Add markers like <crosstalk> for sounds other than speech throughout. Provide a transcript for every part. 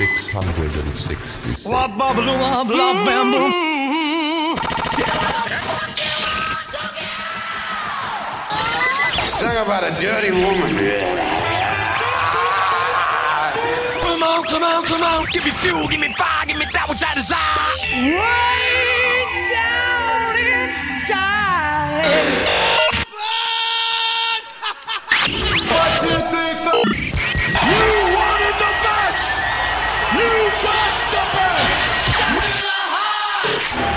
666. Sing mm-hmm. about a dirty woman. Come on, come on, come on. Give me fuel, give me fire, give me that which I desire. Way down inside.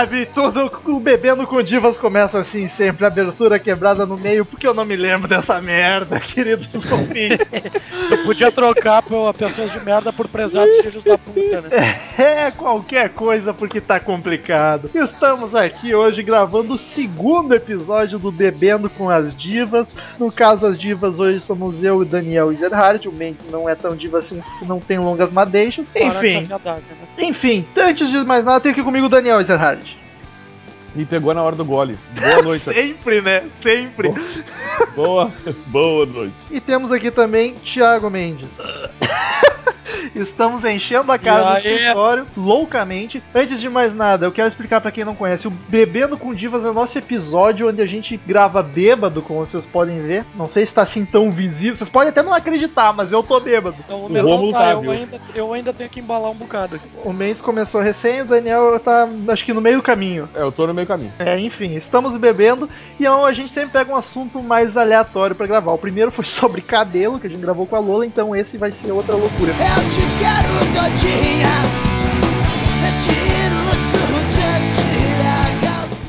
Sabe, tudo o Bebendo com Divas começa assim sempre, abertura quebrada no meio, porque eu não me lembro dessa merda, <laughs> queridos ouvintes. Eu podia trocar pela pessoas de merda por prezados filhos da puta, né? <laughs> É, qualquer coisa porque tá complicado. Estamos aqui hoje gravando o segundo episódio do Bebendo com as Divas. No caso, as divas hoje somos eu e Daniel Ezerhard. O Mendes não é tão diva assim, não tem longas madeixas. Enfim, né? enfim, antes de mais nada, tem aqui comigo o Daniel Ezerhard. Me pegou na hora do gole. Boa <laughs> noite. Sempre, né? Sempre. boa, boa noite. E temos aqui também Thiago Mendes. <laughs> Estamos enchendo a cara do escritório loucamente. Antes de mais nada, eu quero explicar pra quem não conhece: o Bebendo com Divas é o nosso episódio onde a gente grava bêbado, como vocês podem ver. Não sei se tá assim tão visível. Vocês podem até não acreditar, mas eu tô bêbado. Então, o O meu Rômulo tá, tá, eu, ainda, eu ainda tenho que embalar um bocado aqui. O Mendes começou recém, o Daniel tá, acho que no meio do caminho. É, eu tô no meio caminho. É, enfim, estamos bebendo e ó, a gente sempre pega um assunto mais aleatório pra gravar. O primeiro foi <laughs> sobre cabelo, que a gente gravou com a Lola, então esse vai ser outra loucura. Eu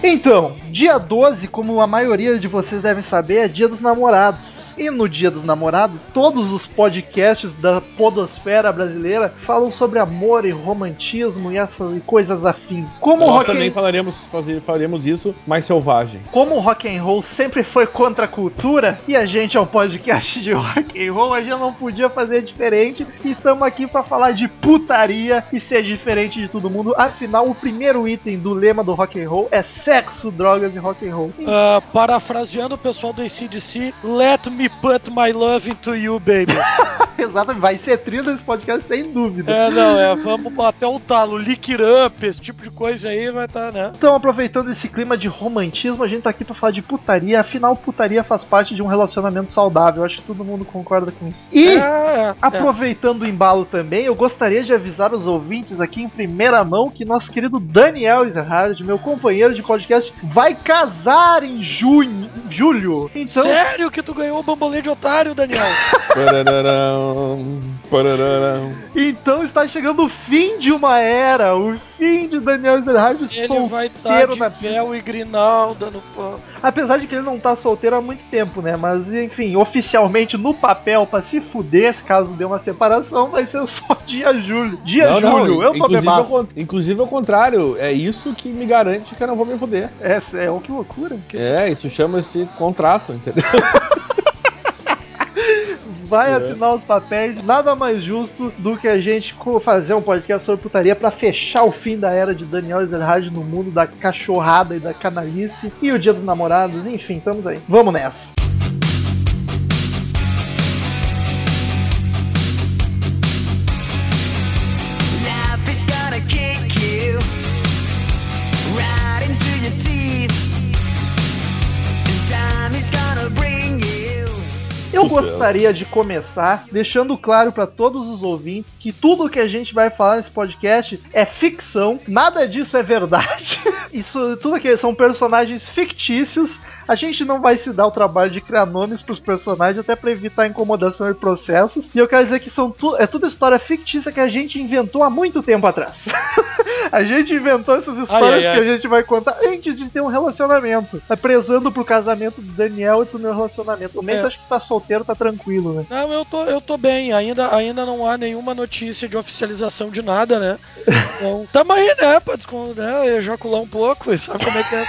Então, dia 12, como a maioria de vocês devem saber, é dia dos namorados. E no Dia dos Namorados, todos os podcasts da podosfera brasileira falam sobre amor e romantismo e essas coisas afins. Como o Nós rock também and- falaremos, fazer, faremos isso mais selvagem. como o rock and roll sempre foi contra a cultura e a gente é um podcast de rock and roll, a gente não podia fazer diferente e estamos aqui para falar de putaria e ser diferente de todo mundo. Afinal, o primeiro item do lema do rock and roll é sexo, drogas e rock and roll. Ah, parafraseando o pessoal do ACDC, let me put my love into you, baby. <laughs> Exatamente, vai ser trilha desse podcast sem dúvida. é, não, é, vamos até o talo, lick up, esse tipo de coisa aí vai estar, né? Então, aproveitando esse clima de romantismo, a gente tá aqui pra falar de putaria. Afinal, putaria faz parte de um relacionamento saudável. Acho que todo mundo concorda com isso. E, É, é, é. aproveitando o embalo também, eu gostaria de avisar os ouvintes aqui em primeira mão que nosso querido Daniel Ezerhard, meu companheiro de podcast, vai casar em junho, julho. Então, Sério que tu ganhou o bambolê de otário, Daniel? Então está chegando o fim de uma era, o fim de Daniel Ezerhard Ele vai estar solteiro de na véu e grinalda no pano. Apesar de que ele não tá solteiro há muito tempo, né? Mas enfim, oficialmente no papel, pra se fuder, se caso dê uma separação, vai ser só <laughs> dia julho. Dia Não, não, julho, eu tô inclusive, ao, inclusive ao contrário, é isso que me garante que eu não vou me foder. É, é, oh, que loucura. É, isso chama-se contrato, entendeu? <laughs> Vai É. assinar os papéis, nada mais justo do que a gente fazer um podcast sobre putaria pra fechar o fim da era de Daniel Ezerhard no mundo da cachorrada e da canalice e o dia dos namorados, enfim, estamos aí. Vamos nessa. Eu sucesso. gostaria de começar deixando claro para todos os ouvintes que tudo que a gente vai falar nesse podcast é ficção, nada disso é verdade. <laughs> Isso tudo aqui são personagens fictícios. A gente não vai se dar o trabalho de criar nomes pros personagens até para evitar incomodação e processos. E eu quero dizer que são tu, é tudo história fictícia que a gente inventou há muito tempo atrás. <laughs> a gente inventou essas histórias ai, ai. que a gente vai contar antes de ter um relacionamento. Tá prezando pro casamento do Daniel e pro meu relacionamento. O Mendes É. acho que tá solteiro, tá tranquilo, né? Não, eu tô, eu tô bem. Ainda, ainda não há nenhuma notícia de oficialização de nada, né? <laughs> Então, tamo aí, né? Pra né, ejacular um pouco, sabe como é que é?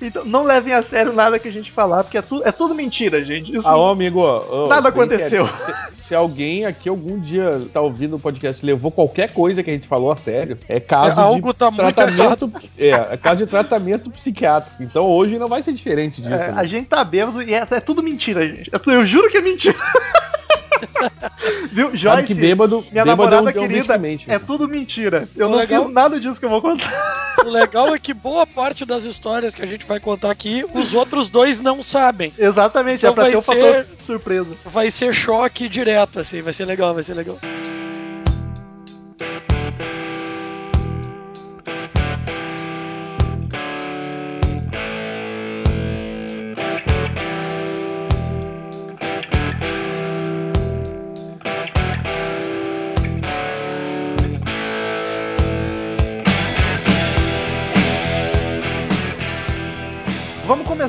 Então não levem a sério nada que a gente falar, porque é, tu, é tudo mentira, gente. Isso Ah, ô, amigo, ô, Nada aconteceu. Se, se alguém aqui algum dia tá ouvindo o podcast e levou qualquer coisa que a gente falou a sério, é caso É, algo de tá muito tratamento, <laughs> é, é caso de tratamento psiquiátrico. Então hoje não vai ser diferente disso. É, né? a gente tá bêbado e é, é tudo mentira, gente. Eu, eu juro que é mentira. <laughs> <laughs> Viu, Joyce? Sabe que bêbado, minha bêbado é um, namorada é um querida, medicamente. é tudo mentira. Eu O não legal- fiz nada disso que eu vou contar. <laughs> O legal é que boa parte das histórias que a gente vai contar aqui, os outros dois não sabem. Exatamente, Então é pra vai ter um ser- fator surpresa. Vai ser choque direto, assim, vai ser legal, vai ser legal.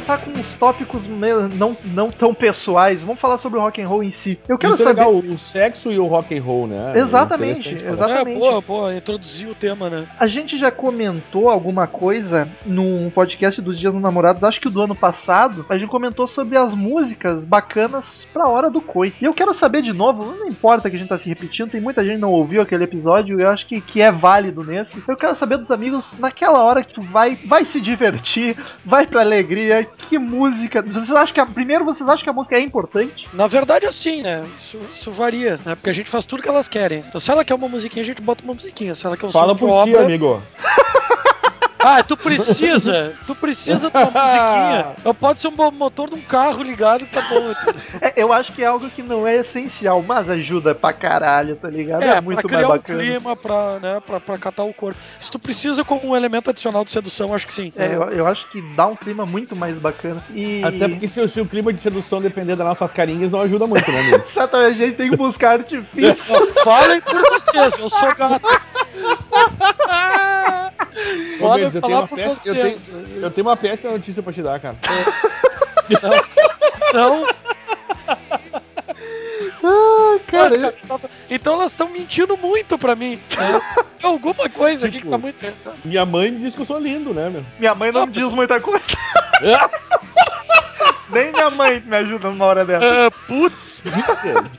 Começar com uns tópicos não, não tão pessoais. Vamos falar sobre o rock and roll em si. Eu quero Isso é saber. legal, o sexo e o rock and roll, né? Exatamente, É interessante falar. Exatamente. É, boa, boa, introduzir o tema, né? A gente já comentou alguma coisa num podcast dos Dias dos Namorados, acho que do ano passado. A gente comentou sobre as músicas bacanas pra hora do coito. E eu quero saber de novo, não importa que a gente tá se repetindo, tem muita gente que não ouviu aquele episódio, eu acho que, que é válido nesse. Eu quero saber dos amigos, naquela hora que tu vai, vai se divertir, vai pra alegria, que música. Vocês acham que a, primeiro vocês acham que a música é importante? Na verdade, assim, né? Isso, isso varia, né? Porque a gente faz tudo que elas querem. Então, se ela quer uma musiquinha, a gente bota uma musiquinha. Se ela quer um Fala por ti, obra... amigo. <laughs> Ah, tu precisa, tu precisa de uma <laughs> musiquinha. Eu pode ser um motor de um carro ligado que tá bom. É, eu acho que é algo que não é essencial, mas ajuda pra caralho, tá ligado? É, É, muito pra mais criar um bacana. clima, pra, né, pra, pra catar o corpo. Se tu precisa como um elemento adicional de sedução, acho que sim. É, eu, eu acho que dá um clima muito mais bacana. E... Até porque se, o- se o clima de sedução depender das nossas carinhas, não ajuda muito, né, amigo? <laughs> Exatamente, a gente tem que buscar artifício. Falem por vocês, eu sou gato. <laughs> Ô, eu tenho, uma péssima, eu, tenho, eu tenho uma péssima notícia pra te dar, cara. Então, ah, cara, Olha, então elas estão mentindo muito pra mim. né? Tem alguma coisa aqui que Tipo- tá muito. Minha mãe diz que eu sou lindo, né, meu? minha mãe não diz muita coisa. <laughs> Nem minha mãe me ajuda numa hora dessa. Ah, putz,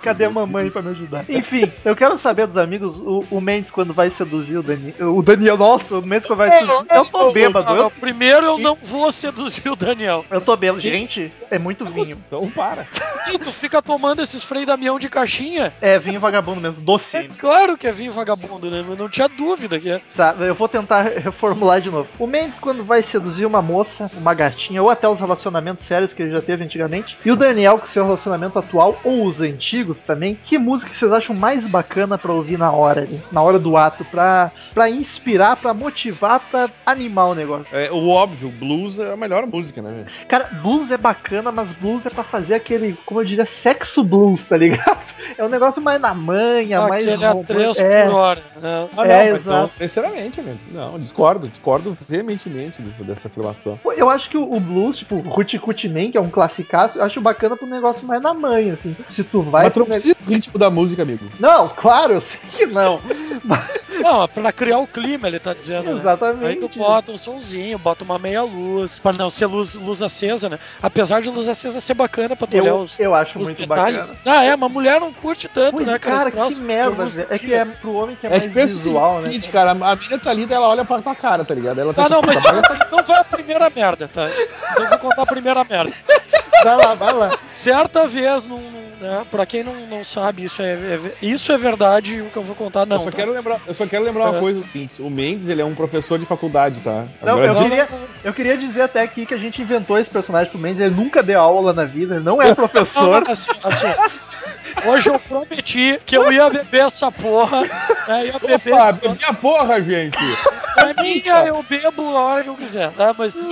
Cadê a mamãe pra me ajudar? Enfim, eu quero saber dos amigos, o, o Mendes quando vai seduzir o Daniel. O Daniel, nossa, o Mendes quando vai seduzir. Eu tô bêbado, não, eu, primeiro eu não vou seduzir o Daniel. eu tô bêbado. Gente, é muito vinho. Então para. Sim, tu fica tomando esses Frei Damião de caixinha. É vinho vagabundo mesmo, É docinho. claro que é vinho vagabundo, né? Eu não tinha dúvida que é. Tá, eu vou tentar reformular de novo. O Mendes, quando vai seduzir uma moça, uma gatinha, ou até os relacionamentos sérios que ele já teve antigamente, e o Daniel com seu relacionamento atual, ou os antigos também, que música vocês acham mais bacana pra ouvir na hora ali, na hora do ato, pra, pra inspirar, pra motivar, pra animar o negócio? É, o óbvio, blues é a melhor música, né? Cara, blues é bacana, mas blues é pra fazer aquele, como eu diria, sexo blues, tá ligado? <laughs> É um negócio mais na manha, mais Aquele romântico. 3 é, por hora. Né? Ah, É, mas exato. Então, sinceramente, amigo. Não, discordo. Discordo veementemente disso, dessa afirmação. Eu acho que o, o blues, tipo, Ruti Kuti Man, que é um classicaço, eu acho bacana pro negócio mais na manha, assim. Se tu vai. Mas tu não precisa do ritmo da música, amigo. Não, claro, eu sei que não. <laughs> Não, pra criar o clima, ele tá dizendo. Né? Aí tu exatamente. bota um somzinho, bota uma meia luz. Pra não ser luz, luz acesa, né? Apesar de luz acesa ser bacana pra tu olhar Eu, os, eu acho os muito detalhes. bacana. Ah, é, mas mulher não curte tanto, Pois, né, cara, troço. que merda, velho. É que é pro homem que é, É mais que pensa visual, o né? seguinte, cara, a mina tá lida, ela olha pra tua cara, tá ligado? Ela tá Ah, não, tipo, mas tá- então vai a primeira merda, tá? Então eu vou contar a primeira merda. <laughs> Vai lá, vai lá. Certa vez, num, num- né? Pra quem não, não sabe, isso é, é- isso é verdade, o que eu vou contar não. eu, só tá? quero lembrar, eu só quero lembrar uma coisa. O Mendes, ele é um professor de faculdade, tá? Não, Agora, eu de- queria, eu queria dizer até aqui que a gente inventou esse personagem pro Mendes, ele nunca deu aula na vida, ele não é <laughs> professor. assim, assim, hoje eu prometi que eu ia beber essa porra, né? Ia beber. Opa, bebi a porra, gente! É minha, eu bebo a hora que eu quiser, tá? Mas. <laughs>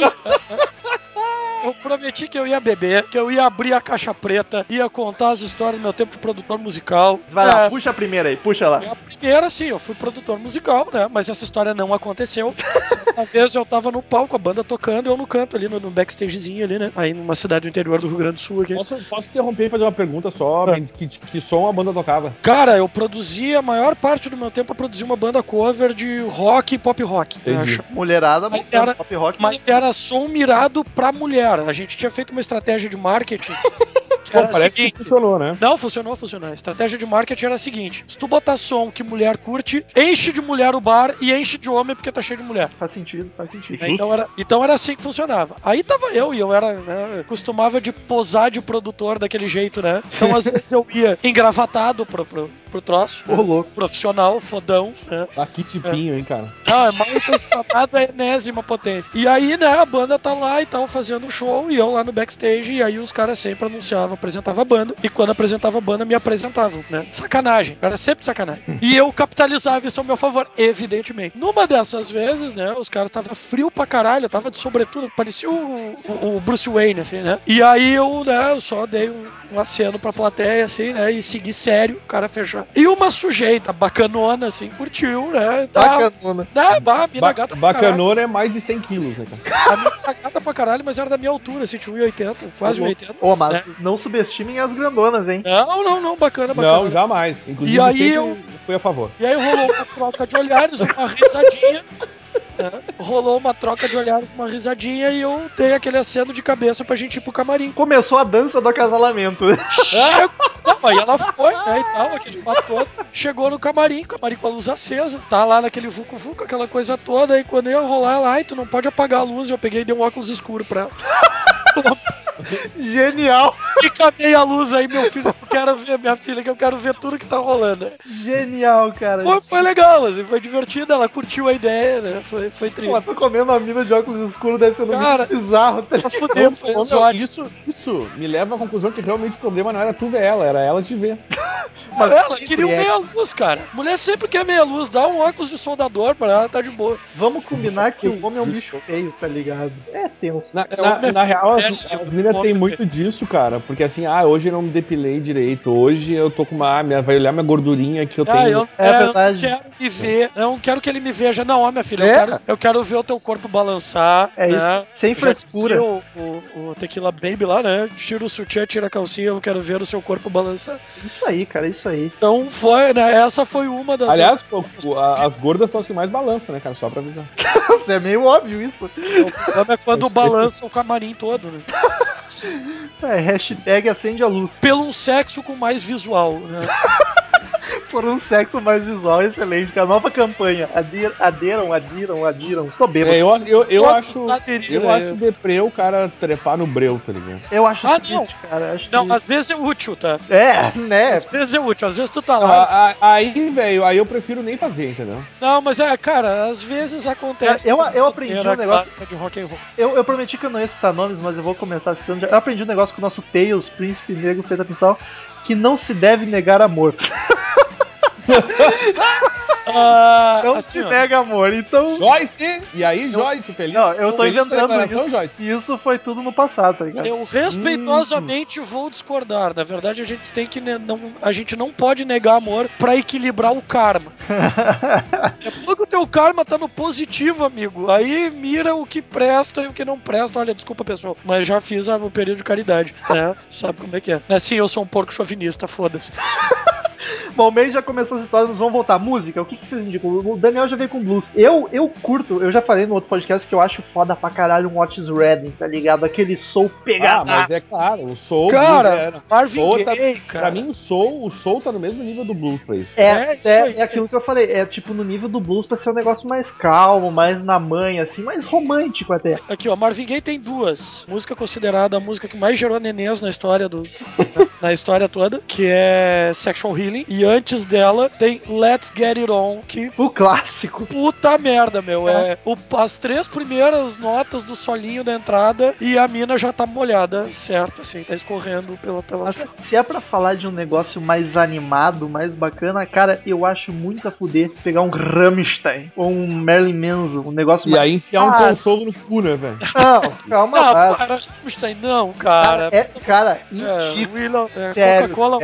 Eu prometi que eu ia beber, que eu ia abrir a caixa preta, ia contar as histórias do meu tempo de produtor musical. Vai lá, É, puxa a primeira aí, puxa lá. a primeira, sim, eu fui produtor musical, né? Mas essa história não aconteceu. <laughs> Uma vez eu tava no palco, a banda tocando, eu no canto ali, no, no backstagezinho ali, né? Aí numa cidade do interior do Rio Grande do Sul aqui. Posso, posso interromper e fazer uma pergunta só, É. Mendes? Que, que som a banda tocava? Cara, eu produzi a maior parte do meu tempo, eu produzi uma banda cover de rock e pop rock. né? Entendi. Mulherada, Mas botando era- pop rock. Mas era som mirado pra mulher. A gente tinha feito uma estratégia de marketing. <laughs> Que Pô, a parece seguinte- que funcionou, né? Não, funcionou, funcionou. A estratégia de marketing era a seguinte: se tu botar som que mulher curte, enche de mulher o bar e enche de homem porque tá cheio de mulher. Faz sentido, faz sentido. Né? Então, era, então era assim que funcionava. Aí tava eu e eu era, né, costumava de posar de produtor daquele jeito, né? Então às <laughs> vezes eu ia engravatado pro, pro, pro troço. Ô, louco. Profissional, fodão, né? Ah, que tipinho, hein, cara? Não, é mal intencionado a enésima potência. E aí, né, a banda tá lá e tal, fazendo um show, e eu lá no backstage, e aí os caras sempre anunciavam, apresentavam a banda, e quando apresentava a banda, me apresentavam, né? Sacanagem, era sempre sacanagem. E eu capitalizava isso ao meu favor, evidentemente. Numa dessas vezes, né, os caras tava frio pra caralho, eu tava de sobretudo, parecia o, o- o Bruce Wayne, assim, né? E aí eu, né, eu só dei um, um aceno pra plateia, assim, né, e segui sério, o cara fechou. E uma sujeita bacanona, assim, curtiu, né? Tá, Bacanona. né, bah, Ba gata bacanona é mais de 100 quilos, né, cara? A mina tá gata pra caralho, mas era da minha altura, assim, tinha 1,80, quase Ô, louco. 1,80. Ô, mas né? não subestimem as grandonas, hein? Não, não, não, bacana, bacana. Não, jamais. Inclusive, E aí eu- fui a favor. E aí rolou uma troca de olhares, uma risadinha. né? Rolou uma troca de olhares, uma risadinha, e eu dei aquele aceno de cabeça pra gente ir pro camarim. Começou a dança do acasalamento. Chegou, não, aí ela foi, né, e tal, aquele papo todo. Chegou no camarim, camarim com a luz acesa, tá lá naquele vucu-vucu, aquela coisa toda, e quando eu ia rolar ela, ai, tu não pode apagar a luz, eu peguei e dei um óculos escuro pra ela. Genial, Fica meia luz aí, meu filho, eu quero ver, minha filha, que eu quero ver tudo que tá rolando. genial, cara. Foi, foi legal, assim, foi divertido, ela curtiu a ideia, né, foi, foi Pô, triste. tô comendo uma mina de óculos escuros, deve ser um Cara. bizarro. Tá fuder, foi Ô, meu, exótico. isso, isso me leva à conclusão que realmente o problema não era tu ver ela, era ela te ver. <laughs> Mas Ela queria um é. meia luz, cara. Mulher sempre quer meia luz, dá um óculos de soldador pra ela, tá de boa. Vamos combinar que o homem é um bicho feio, tá ligado? É tenso. Na, É, na- é na real, as, as têm é muito disso, cara. Porque assim, ah, hoje eu não me depilei direito. Hoje eu tô com uma. Minha, vai olhar minha gordurinha que eu Ah, tenho. eu, É é, eu verdade. não quero me ver, eu não quero que ele me veja. Não, ó, minha filha, eu, É. quero, eu quero ver o teu corpo balançar. É né? isso, sem frescura. O, o, o Tequila Baby lá, né? Tira o sutiã, tira a calcinha, eu quero ver o seu corpo balançar. Isso aí, cara, isso aí. Então foi, né? Essa foi uma das. Aliás, pô, as gordas são as que mais balançam, né, cara? Só pra avisar. <laughs> É meio óbvio isso. O problema é quando Eu balança o camarim todo, né? <laughs> <laughs> É, hashtag acende a luz. Pelo um sexo com mais visual, né? <laughs> Por um sexo mais visual, excelente, cara. Nova campanha. Adir, aderam, adiram, adiram. Tô bêbado. É, eu, eu, eu acho. Eu é. acho deprê o cara trepar no breu, tá ligado? Eu acho Ah, triste, cara. Acho Não, triste. às vezes é útil, tá? É, né? Às vezes é útil, às vezes tu tá lá. Ah, Aí, velho, aí eu prefiro nem fazer, entendeu? Não, mas é, cara, às vezes acontece. Cara, eu- eu aprendi um negócio- de rock and roll. Eu, eu prometi que eu não ia citar nomes, mas eu vou começar citando. Já. Eu aprendi um negócio com o nosso Tails, príncipe negro, feito atenção, que não se deve negar amor. <laughs> Ah, Não assim, se nega amor. Então. Joyce! E aí, Joyce, feliz? Não, eu tô inventando isso. Joyce. Isso foi tudo no passado, tá ligado? eu respeitosamente vou discordar. Na verdade, a gente tem que não, a gente não pode negar amor pra equilibrar o karma. <laughs> Depois que o teu karma tá no positivo, amigo, aí mira o que presta e o que não presta. Olha, desculpa, pessoal, mas já fiz o período de caridade, né? Sabe como é que é? Sim, eu sou um porco chauvinista, foda-se. <laughs> Bom, o mês já começou essa história, nós vamos voltar. Música, o que, que vocês indicam? O Daniel já veio com blues. Eu, eu curto, eu já falei no outro podcast que eu acho foda pra caralho um Otis Redding, tá ligado? Aquele soul Ah, pegado. mas é claro, o soul Cara, blues é, Marvin soul tá- Gaye, cara. Pra mim, o soul, o soul tá no mesmo nível do blues pra isso. É, É, isso é, é aquilo que eu falei, é tipo no nível do blues pra ser um negócio mais calmo, mais na manha, assim, mais romântico até. Aqui, ó, Marvin Gaye tem duas. Música considerada a música que mais gerou nenês na história do <laughs> na história toda, que é Sexual Healing, e antes dela tem Let's Get It On, que O clássico. puta merda, meu, é o- as três primeiras notas do solinho da entrada e a mina já tá molhada, certo, assim, tá escorrendo pela pela Mas se é pra falar de um negócio mais animado, mais bacana, cara, eu acho muito a fuder pegar um Rammstein ou um Marilyn Manson, um negócio E mais. aí enfiar um Ah. consolo no cu, né, velho? Não, <laughs> calma Não, lá. cara, Rammstein, não, Cara, cara. é, cara, É, indico. Willow, é, Sério, Coca-Cola,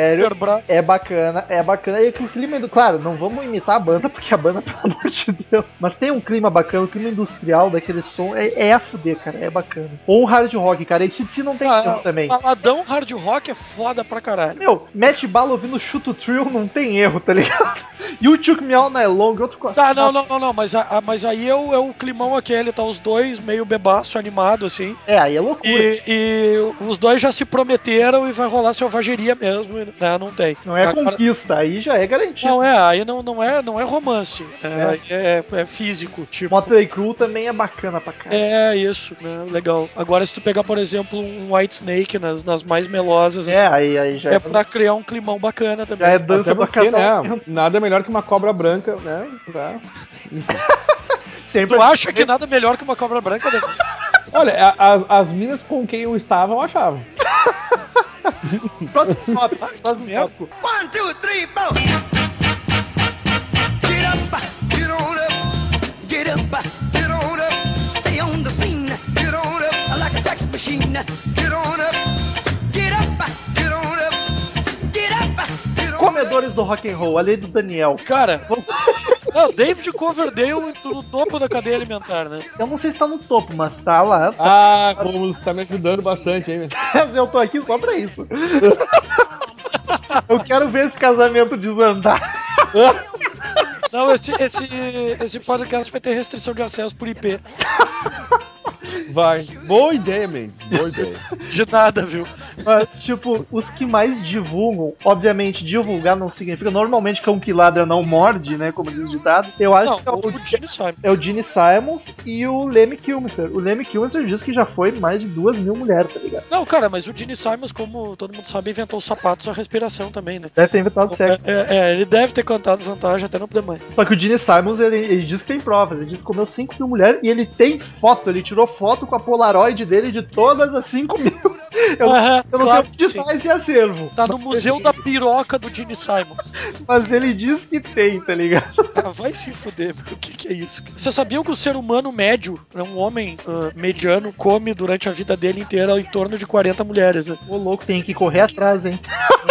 É bacana, é bacana. E que o clima. do- Claro, não vamos imitar a banda, porque a banda, <laughs> pelo amor de Deus. Mas tem um clima bacana, o clima industrial daquele som é, é a fuder, cara. É bacana. Ou um hard rock, cara. E se não tem Ah, erro também. Baladão hard rock é foda pra caralho. Meu, mete bala ouvindo Chuto Trill, não tem erro, tá ligado? E o Chuck Me All Night Long, outro Tá, não, não, não, não, mas, a- mas aí é o, é o climão aquele, tá os dois meio bebaço, animado, assim. É, aí é loucura. E, e os dois já se prometeram e vai rolar selvageria mesmo, né, não tem. Não é Agora- conquista, aí já é garantido. Não é, aí não, não, é, não é romance, é, aí é, é físico, tipo. Motley Crue também é bacana pra caralho. É isso, né? Legal. Agora, se tu pegar, por exemplo, um White Snake nas, nas mais melosas, É, assim, aí, aí já é, é, pra criar um climão bacana também. já é dança Até pra porque, cada né, nada melhor que uma cobra branca, né? Pra... <laughs> Sempre Tu acha que nada melhor que uma cobra branca? Né? Olha, a- as, as minas com quem eu estava, eu achava. <laughs> <laughs> Próximo tópico. Próximo tópico. One, two, three, four. Get up, get on up, get up, get on up. Stay on the scene, get on up like a sex machine. Get on up, get up, get on up, get up. Comedores do rock and roll, a lei do Daniel. Cara, não, David Coverdale no topo da cadeia alimentar, né? Eu não sei se tá no topo, mas tá lá. Ah, como tá me ajudando bastante, hein? Eu tô aqui só pra isso. Eu quero ver esse casamento desandar. Não, esse, esse, esse podcast vai ter restrição de acesso por IP. Vai. Boa ideia, Mendes. Boa ideia. <laughs> De nada, viu? Mas, tipo, os que mais divulgam, obviamente, divulgar não significa. Normalmente, cão que ladra não morde, né? Como diz o ditado. Eu acho Não, que é o, o Gene Simon. é o Gene Simons e o Lemmy Kilmister. O Lemmy Kilmister diz que já foi mais de duas mil mulheres, tá ligado? Não, cara, mas o Gene Simons, como todo mundo sabe, inventou os sapatos a respiração também, né? Deve ter inventado sexo. É, é, ele deve ter cantado vantagem até no Mãe. Só que o Gene Simons, ele, ele diz que tem provas. Ele diz que comeu 5 mil mulheres e ele tem foto. Ele tirou foto com a Polaroid dele de todas as 5 mil. Eu, <laughs> eu não claro sei que onde sim. tá esse acervo. Tá no Museu da Piroca do Gene Simons. Mas ele diz que tem, tá ligado? Ah, vai se fuder, meu. o que, que é isso? Você sabia que o ser humano médio, né, um homem ah, mediano, come durante a vida dele inteira em torno de 40 mulheres, né? Ô louco, tem que correr atrás, hein?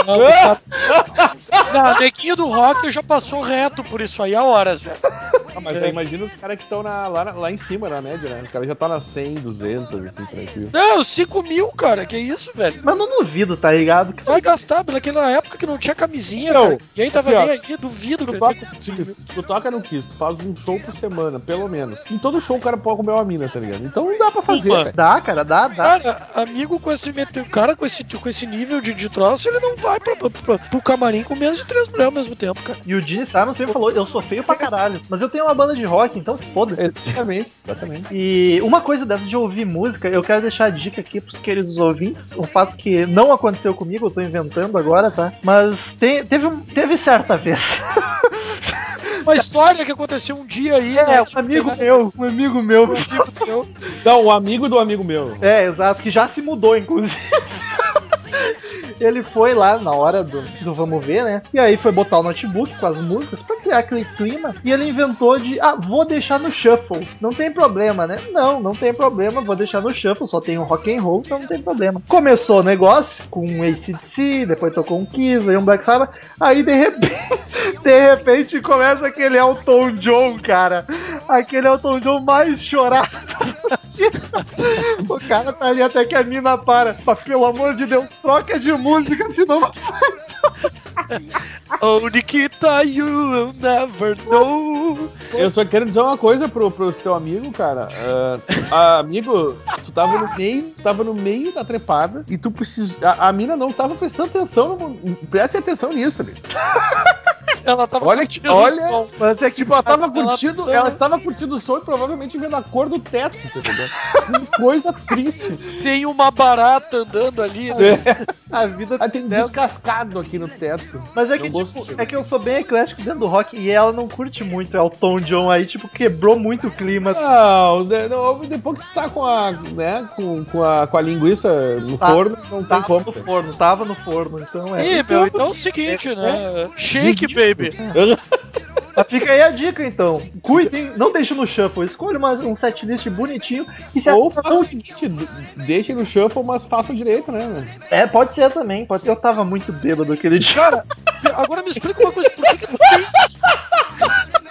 Não, tá... <laughs> Não, neguinho do rock já passou reto por isso aí há horas, velho. Ah, mas aí imagina os caras que estão lá, lá em cima na média, né? Os caras já tá na 100, 200, assim, tranquilo. Não, 5 mil, cara, que isso, velho? Mas não duvido, tá ligado? Que Vai gastar, naquela época que não tinha camisinha, Não. cara. Ninguém tava Aqui, nem aí, duvido, Tu cara. toca, se tu toca no Kiss, tu faz um show por semana, pelo menos. Em todo show o cara pode comer uma mina, tá ligado? Então não dá pra fazer, velho. Dá, cara, dá, dá. Cara, amigo com esse mete- cara com esse, com esse nível de, de troço, ele não vai pra, pra, pra- pro camarim com menos de três mulheres ao mesmo tempo, cara. E o Gene Simons sempre falou, eu sou feio pra caralho. Mas eu tenho uma banda de rock, então foda-se. Exatamente, exatamente. E uma coisa dessa de ouvir música, eu quero deixar a dica aqui pros queridos ouvintes. Um fato que não aconteceu comigo, eu tô inventando agora, tá? Mas te- teve, um- teve certa vez. Uma história que aconteceu um dia aí, É, né? um amigo meu, um amigo meu. Um amigo meu. Não, o amigo do amigo meu. É, exato, que já se mudou, inclusive. Ele foi lá na hora do, do vamos ver, né? E aí foi botar o notebook com as músicas pra criar aquele clima. E ele inventou de, ah, vou deixar no shuffle. Não tem problema, né? Não, não tem problema, vou deixar no shuffle. Só tem um rock and roll, então não tem problema. Começou o negócio com um ACDC, depois tocou um Kiss, aí um Black Sabbath. Aí de repente, <laughs> de repente começa aquele Elton John, cara. Aquele Elton John mais chorado. <laughs> O cara tá ali até que a mina para. Mas pelo amor de Deus, troca de música, senão não faz. Oh, Nikita, you will never know. Eu só quero dizer uma coisa pro, pro teu amigo, cara. Ah, amigo, tu tava no meio, tava no meio da trepada e tu precisa. A, a mina não tava prestando atenção. No, preste atenção nisso, amigo. Ela tava Olha que- olha- o som. Mas é que Tipo, ela tava Ela- curtindo, ela estava curtindo o som e provavelmente vendo a cor do teto, tá coisa triste. Tem uma barata andando ali, né? É. a vida Ah, tem um dela- descascado aqui no teto. Mas é que, tipo, gostei. é que eu sou bem eclético dentro do rock e ela não curte muito Elton John aí, tipo, quebrou muito o clima. Não, né, não, depois que tu tá com a, né, com, com a, com a linguiça no Tá. forno, não tem como. no forno, tava no forno, então é. Ih, meu, então é o seguinte, né? Shake, Desiste. Baby. Mas fica aí a dica então. Cuidem, não deixe no shuffle, escolha uma, um setlist bonitinho e se Ou faça o seguinte, deixe no shuffle, mas faça direito, né? velho? É, pode ser também, pode ser. Eu tava muito bêbado aquele dia. Cara, agora me explica uma coisa, por que, que tu tem. <laughs>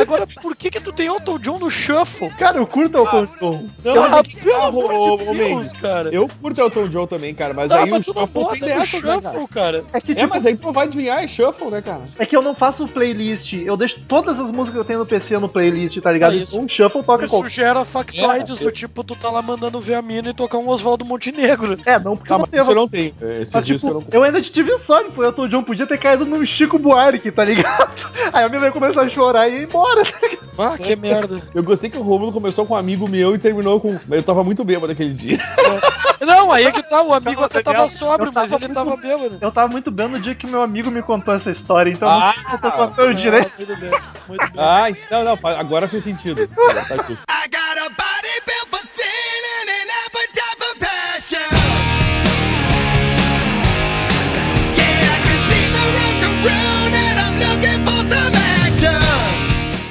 Agora, por que que tu tem Elton John no shuffle? Cara, eu curto Elton John. Não, Ah, é que- pelo ah, amor ô, de Deus, Mendes, cara. Eu curto Elton John também, cara, mas Tá, aí o mas não shuffle tem no dessas, né, cara? shuffle, cara. É que, É, tipo, mas aí tu vai adivinhar, é shuffle, né, cara? é que eu não faço playlist. Eu deixo todas as músicas que eu tenho no PC no playlist, tá ligado? Ah, isso- então um shuffle toca Isso qualquer. gera factoides É, do tipo, tu tá lá mandando ver a mina e tocar um Oswaldo Montenegro. É, não porque eu Ah, não mas tenho. isso eu não tenho. É, Esses Mas, tipo, eu não eu ainda tive sorte, pô. O Elton John podia ter caído num Chico Buarque, tá ligado? <laughs> Aí a menina começou a chorar e ia embora. <laughs> Ah, que merda. Eu gostei que o Romulo começou com um amigo meu e terminou com. Eu tava muito bêbado aquele dia. Não, aí é que tá, o amigo Não, até Daniel, tava sóbrio, eu tava mas ele muito- tava bêbado. Eu tava muito bem no dia que meu amigo me contou essa história, então Ah, não eu tô contando direito. Ah, muito bem, muito bem. Ah, não, não, fa- agora fez sentido. Agora <laughs> tá justo.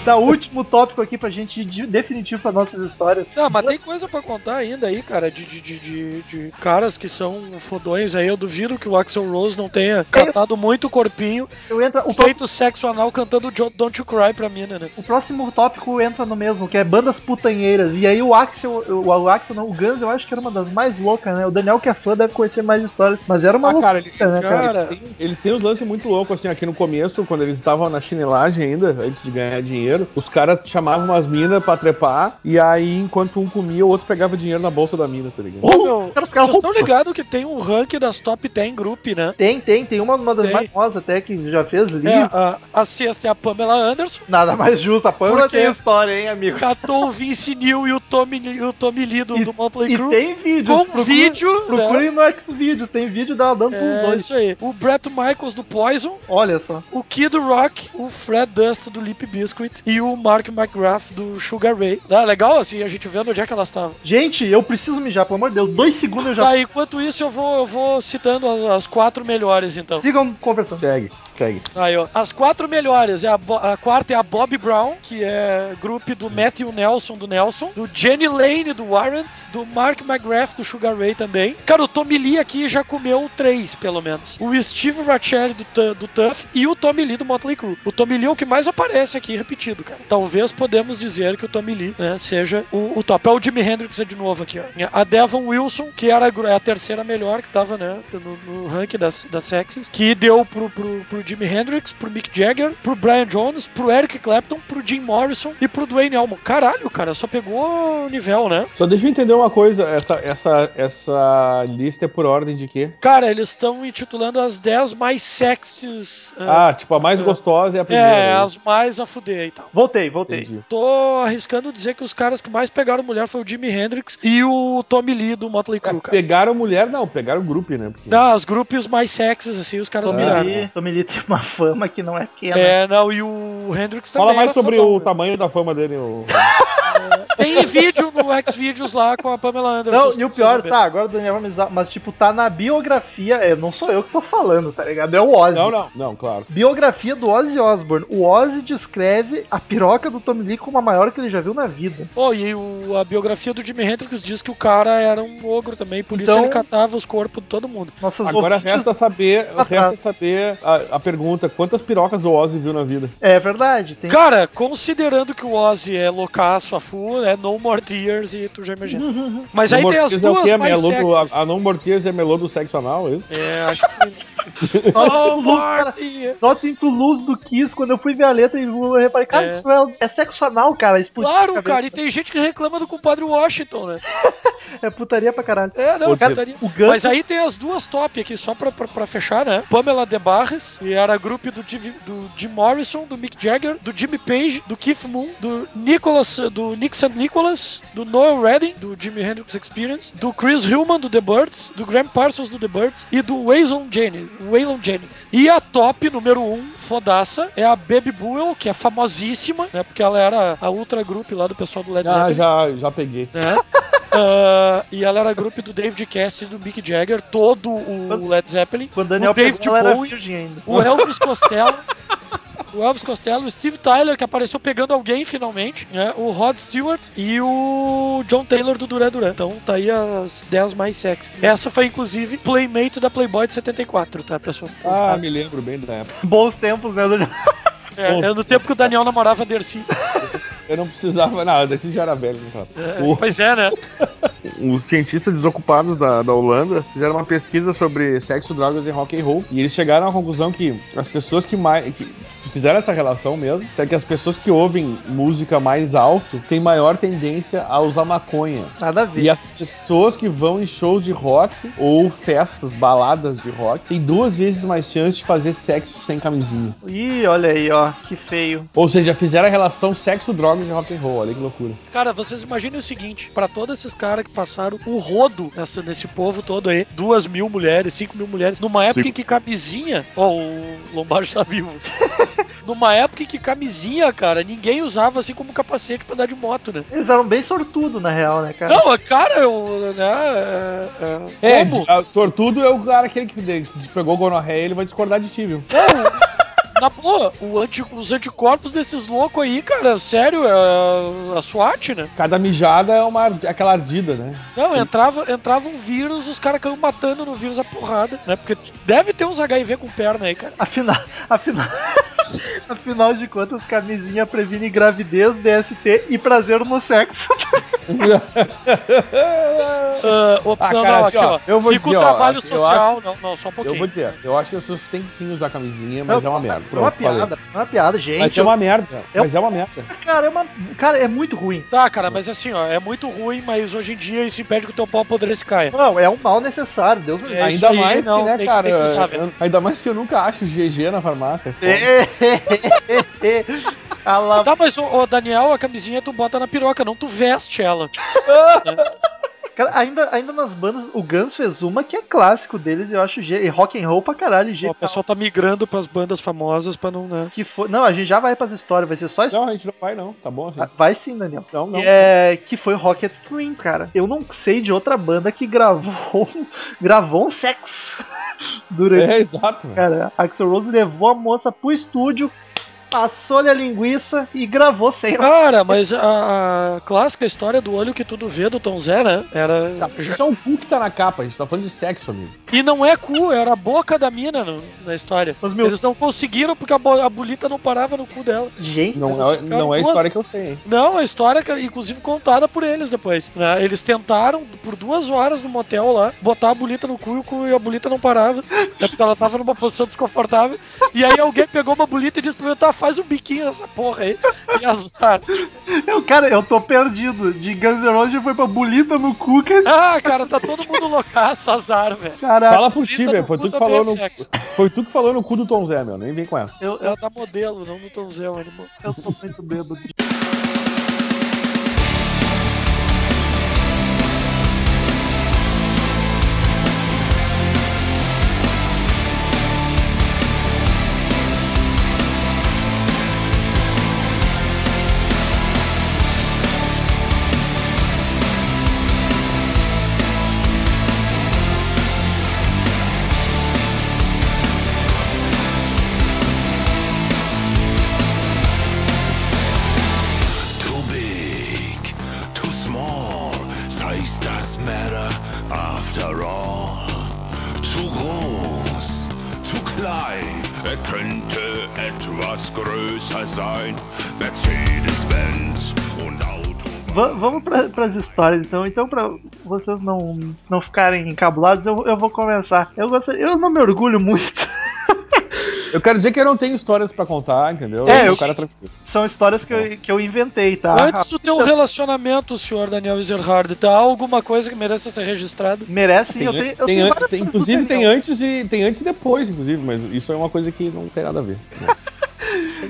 Dá o último tópico aqui pra gente ir de definitivo pra nossas histórias. Não, mas tem coisa pra contar ainda aí, cara, de, de, de, de- de caras que são fodões aí. Eu duvido que o Axel Rose não tenha catado muito corpinho, Eu entro, o, feito sexo anal cantando Don't You Cry pra mina, né? o próximo tópico entra no mesmo, que é bandas putanheiras. E aí o Axel, o, o Axel não, o Guns eu acho que era uma das mais loucas, né? O Daniel que é fã deve conhecer mais histórias, mas era uma Ah, cara, loucura, né, cara? Cara, Eles têm, eles têm uns lances muito loucos, assim, aqui no começo, quando eles estavam na chinelagem ainda, antes de ganhar dinheiro, os caras chamavam umas minas pra trepar, e aí, enquanto um comia, o outro pegava dinheiro na bolsa da mina, tá ligado? Ô, meu, vocês estão ligados que tem um ranking das top 10 group, né? Tem, tem, tem uma, uma das Tem. mais famosas até que já fez livro. É, a, a sexta é a Pamela Anderson, Nada mais justo, a Pamela Porque- tem história, hein, amigo? catou o Vince Neil e o Tommy, o Tommy Lee do, E- do Motley E Crue. tem vídeos, Com procure- vídeo, né? Procurem no Xvideos, tem vídeo dela dando pros É dois. isso aí. O Brett Michaels do Poison, Olha só. o Kid Rock, o Fred Dust do Lip Biscuit e o Mark McGrath do Sugar Ray. Ah, legal assim, a gente vendo onde é que elas estavam. Gente, eu preciso mijar, pelo amor de Deus. Dois segundos eu já. Tá, enquanto isso eu vou, eu vou citando as, as quatro melhores então. Sigam conversando. Segue, segue. Aí, ó. As quatro melhores, é a, Bo- a quarta é a Bob Brown, que é grupo do Matthew Nelson do Nelson, do Jenny Lane do Warrant, do Mark McGrath do Sugar Ray também. Cara, o Tommy Lee aqui já comeu três, pelo menos. O Steve Rachelli do, do Tuff e o Tommy Lee do Motley Crue. O Tommy Lee é o que mais aparece aqui repetido, cara. Talvez podemos dizer que o Tommy Lee né, seja o, o top. É o Jimi Hendrix de novo aqui, ó. A Devon Wilson, que era a é terceira melhor que tava, né, no, no ranking das, das sexys, que deu pro, pro, pro Jimi Hendrix, pro Mick Jagger, pro Brian Jones, pro Eric Clapton, pro Jim Morrison e pro Dwayne Allman. Caralho, cara, só pegou nível, né? Só deixa eu entender uma coisa, essa, essa, essa lista é por ordem de quê? Cara, eles estão intitulando as 10 mais sexys. Ah, tipo, a mais gostosa é a primeira. é, é as mais a fuder e tal. Voltei, voltei. Entendi. Tô arriscando dizer que os caras que mais pegaram mulher foi o Jimi Hendrix e o Tommy Lee do Motley É, Crue, cara. pegaram mulher, não, pegaram grupo, né? Porque- Não, as grupos mais sexys, assim, os caras Tommy miraram. Lee, Tommy Lee tem uma fama que não é pequena. É, não, e o Hendrix também. Fala mais sobre fodão, o né? tamanho da fama dele. O... <laughs> Tem vídeo no Xvideos lá com a Pamela Anderson. Não, e o pior, tá, agora o Daniel vai me usar, mas tipo, tá na biografia, é, não sou eu que tô falando, tá ligado? É o Ozzy. Não, não, não, claro. Biografia do Ozzy Osbourne. O Ozzy descreve a piroca do Tommy Lee como a maior que ele já viu na vida. Pô, e o- a biografia do Jimi Hendrix diz que o cara era um ogro também, por Então- isso ele catava os corpos de todo mundo. Nossas Agora ouvintes- resta saber, resta saber a, a pergunta: quantas pirocas o Ozzy viu na vida? É verdade, tem Cara, considerando que o Ozzy é loucaço a full, né? No More Tears e tu já imagina. <laughs> Mas aí No tem as Mortiz é o duas quê? A, mais melô do, a, a não Mortiz é melô do sexo anal, é isso? É, acho que sim. <laughs> Nossa, oh, Luz, cara. Marty! Not into Luz do Kiss, quando eu fui ver a letra, eu reparei, cara, É. isso é, é sexo anal, cara. explodiu Claro, cara, e tem gente que reclama do compadre Washington, né? <laughs> É putaria pra caralho. É, não, putaria. o Guns- Mas aí tem as duas top aqui, só pra, pra, pra fechar, né? Pamela De Barres, que era grupo do, Jim- do Jim Morrison, do Mick Jagger, do Jimmy Page, do Keith Moon, do Nicholas, do Nixon Nicholas, do Noel Redding, do Jimi Hendrix Experience, do Chris Hillman, do The Birds, do Graham Parsons, do The Birds, e do Waylon Jennings. Waylon Jennings. E a top número um, fodaça, é a Baby Buell, que é famosíssima, né? Porque ela era a ultra group lá do pessoal do Led Ah, Zeppelin já, já peguei. né? <laughs> Ah, e ela era grupo do David Cassidy e do Mick Jagger, todo o Led Zeppelin. Quando o Daniel o David pegou, Bowie, o Elvis Costello. <laughs> O Elvis Costello, o Steve Tyler, que apareceu pegando alguém finalmente, né? o Rod Stewart e o John Taylor do Duran Duran. Então tá aí as 10 mais sexys. Essa foi inclusive Playmate da Playboy de 74, tá, pessoal? Ah, me lembro bem da época. Bons tempos, né, Daniel? é, é no tempo que o Daniel namorava a Dercy. <laughs> Eu não precisava nada, esse já era velho, né? É, O- Pois é, né? <laughs> os cientistas desocupados da, da Holanda fizeram uma pesquisa sobre sexo, drogas e rock and roll e eles chegaram à conclusão que as pessoas que mais que fizeram essa relação mesmo, é que as pessoas que ouvem música mais alto têm maior tendência a usar maconha. Nada a ver. E as pessoas que vão em shows de rock ou festas, baladas de rock, têm duas vezes mais chance de fazer sexo sem camisinha. Ih, olha aí, ó, que feio. Ou seja, fizeram a relação sexo, drogas e rock and roll. Olha que loucura. Cara, vocês imaginem o seguinte: pra todos esses caras que passaram o rodo nessa, nesse povo todo aí, duas mil mulheres, cinco mil mulheres, numa época Cinco. em que camisinha. Ó, o Lombardo tá vivo. <laughs> numa época em que camisinha, cara, ninguém usava assim como capacete pra andar de moto, né? Eles eram bem sortudos, na real, né, cara? Não, cara, eu. Né, é, é, É, como? de- a- sortudo é o cara aquele que, de- que pegou gonorreia ele vai discordar de ti, viu? Não, na boa, o anti, os anticorpos desses loucos aí, cara, sério, é a SWAT, né? Cada mijada é uma aquela ardida, né? Não, entrava, entrava um vírus, os caras caíam matando no vírus a porrada, né? Porque deve ter uns HIV com perna aí, cara. Afinal, afinal, <laughs> afinal de contas, camisinha previne gravidez, DST e prazer no sexo. <laughs> Ah, opção, Ah, cara, não, assim, aqui, ó, eu vou Fica dizer, o ó, trabalho acho- eu social. Não, não, só um pouquinho. Eu vou dizer, eu acho que as pessoas têm que sim usar camisinha, mas é uma merda. É uma Pronto, falei. piada, é uma piada, gente. Mas é uma merda, É mas é uma merda. <laughs> Cara, é uma. Cara, é muito ruim. Tá, cara, mas assim, ó, é muito ruim, mas hoje em dia isso impede que o teu pau apodreça caia. Não, é um mal necessário, Deus me livre. É, ainda aí, mais não, que, né, que- cara? tem que usar, eu- ainda mais que eu nunca acho GG na farmácia. é <laughs> Tá, mas, ô, ô, Daniel, a camisinha tu bota na piroca, não tu veste ela. cara, <laughs> ainda, ainda nas bandas, o Guns fez uma que é clássico deles, eu acho, e rock and roll pra caralho, genial. o pessoal tá migrando pras bandas famosas pra não, né? Que foi, não, a gente já vai pras histórias, vai ser só isso. Não, a gente não vai, não. Tá bom, assim. Ah, Vai sim, Daniel. Não, não. É, que foi Rocket Twin, cara. Eu não sei de outra banda que gravou, <laughs> gravou um sexo <laughs> durante. É, exato, velho. Cara, Axel Rose levou a moça pro estúdio, passou-lhe a linguiça e gravou sem. Cara, mas a, a clássica história do olho que tudo vê do Tom Zé, né? Era. Tá, Isso é um cu que tá na capa, a gente tá falando de sexo, amigo. E não é cu, era a boca da mina no- na história. Mas, meu- Eles não conseguiram porque a, bo- a bolita não parava no cu dela. Gente, Não Eles é, não é a duas- história que eu sei, hein? Não, a história, que- inclusive, contada por eles depois. né? Eles tentaram, por duas horas no motel lá, botar a bolita no cu e o cu- e a bolita não parava. É porque ela tava numa posição desconfortável. E aí alguém pegou uma bolita e disse pra mim, tá, faz um biquinho nessa porra aí. E azar. eu, cara, eu tô perdido. De Guns N' Roses foi pra bolita no cu, que Ah, cara, tá todo mundo loucaço, azar, velho. caralho. Fala por ti, velho. Foi tu que falou é no. Foi tu que falou no cu do Tom Zé, meu. Nem vem com essa. Eu, eu, Ela tá modelo, não no Tom Zé, o animal. eu tô muito bêbado. Vamos pra, pras histórias então. Então, pra vocês não, não ficarem encabulados, eu, eu vou começar. Eu, gostaria, eu não me orgulho muito. <laughs> Eu quero dizer que eu não tenho histórias pra contar, entendeu? É, eu- cara tranquilo. São histórias que eu, que eu inventei, tá? Antes do teu relacionamento, senhor Daniel Ezerhard, tá alguma coisa que mereça ser registrada? Merece, sim. Tem, Eu tenho, eu tem tenho tem- inclusive tem Daniel. antes e tem antes e depois, inclusive, mas isso é uma coisa que não tem nada a ver. né? <laughs>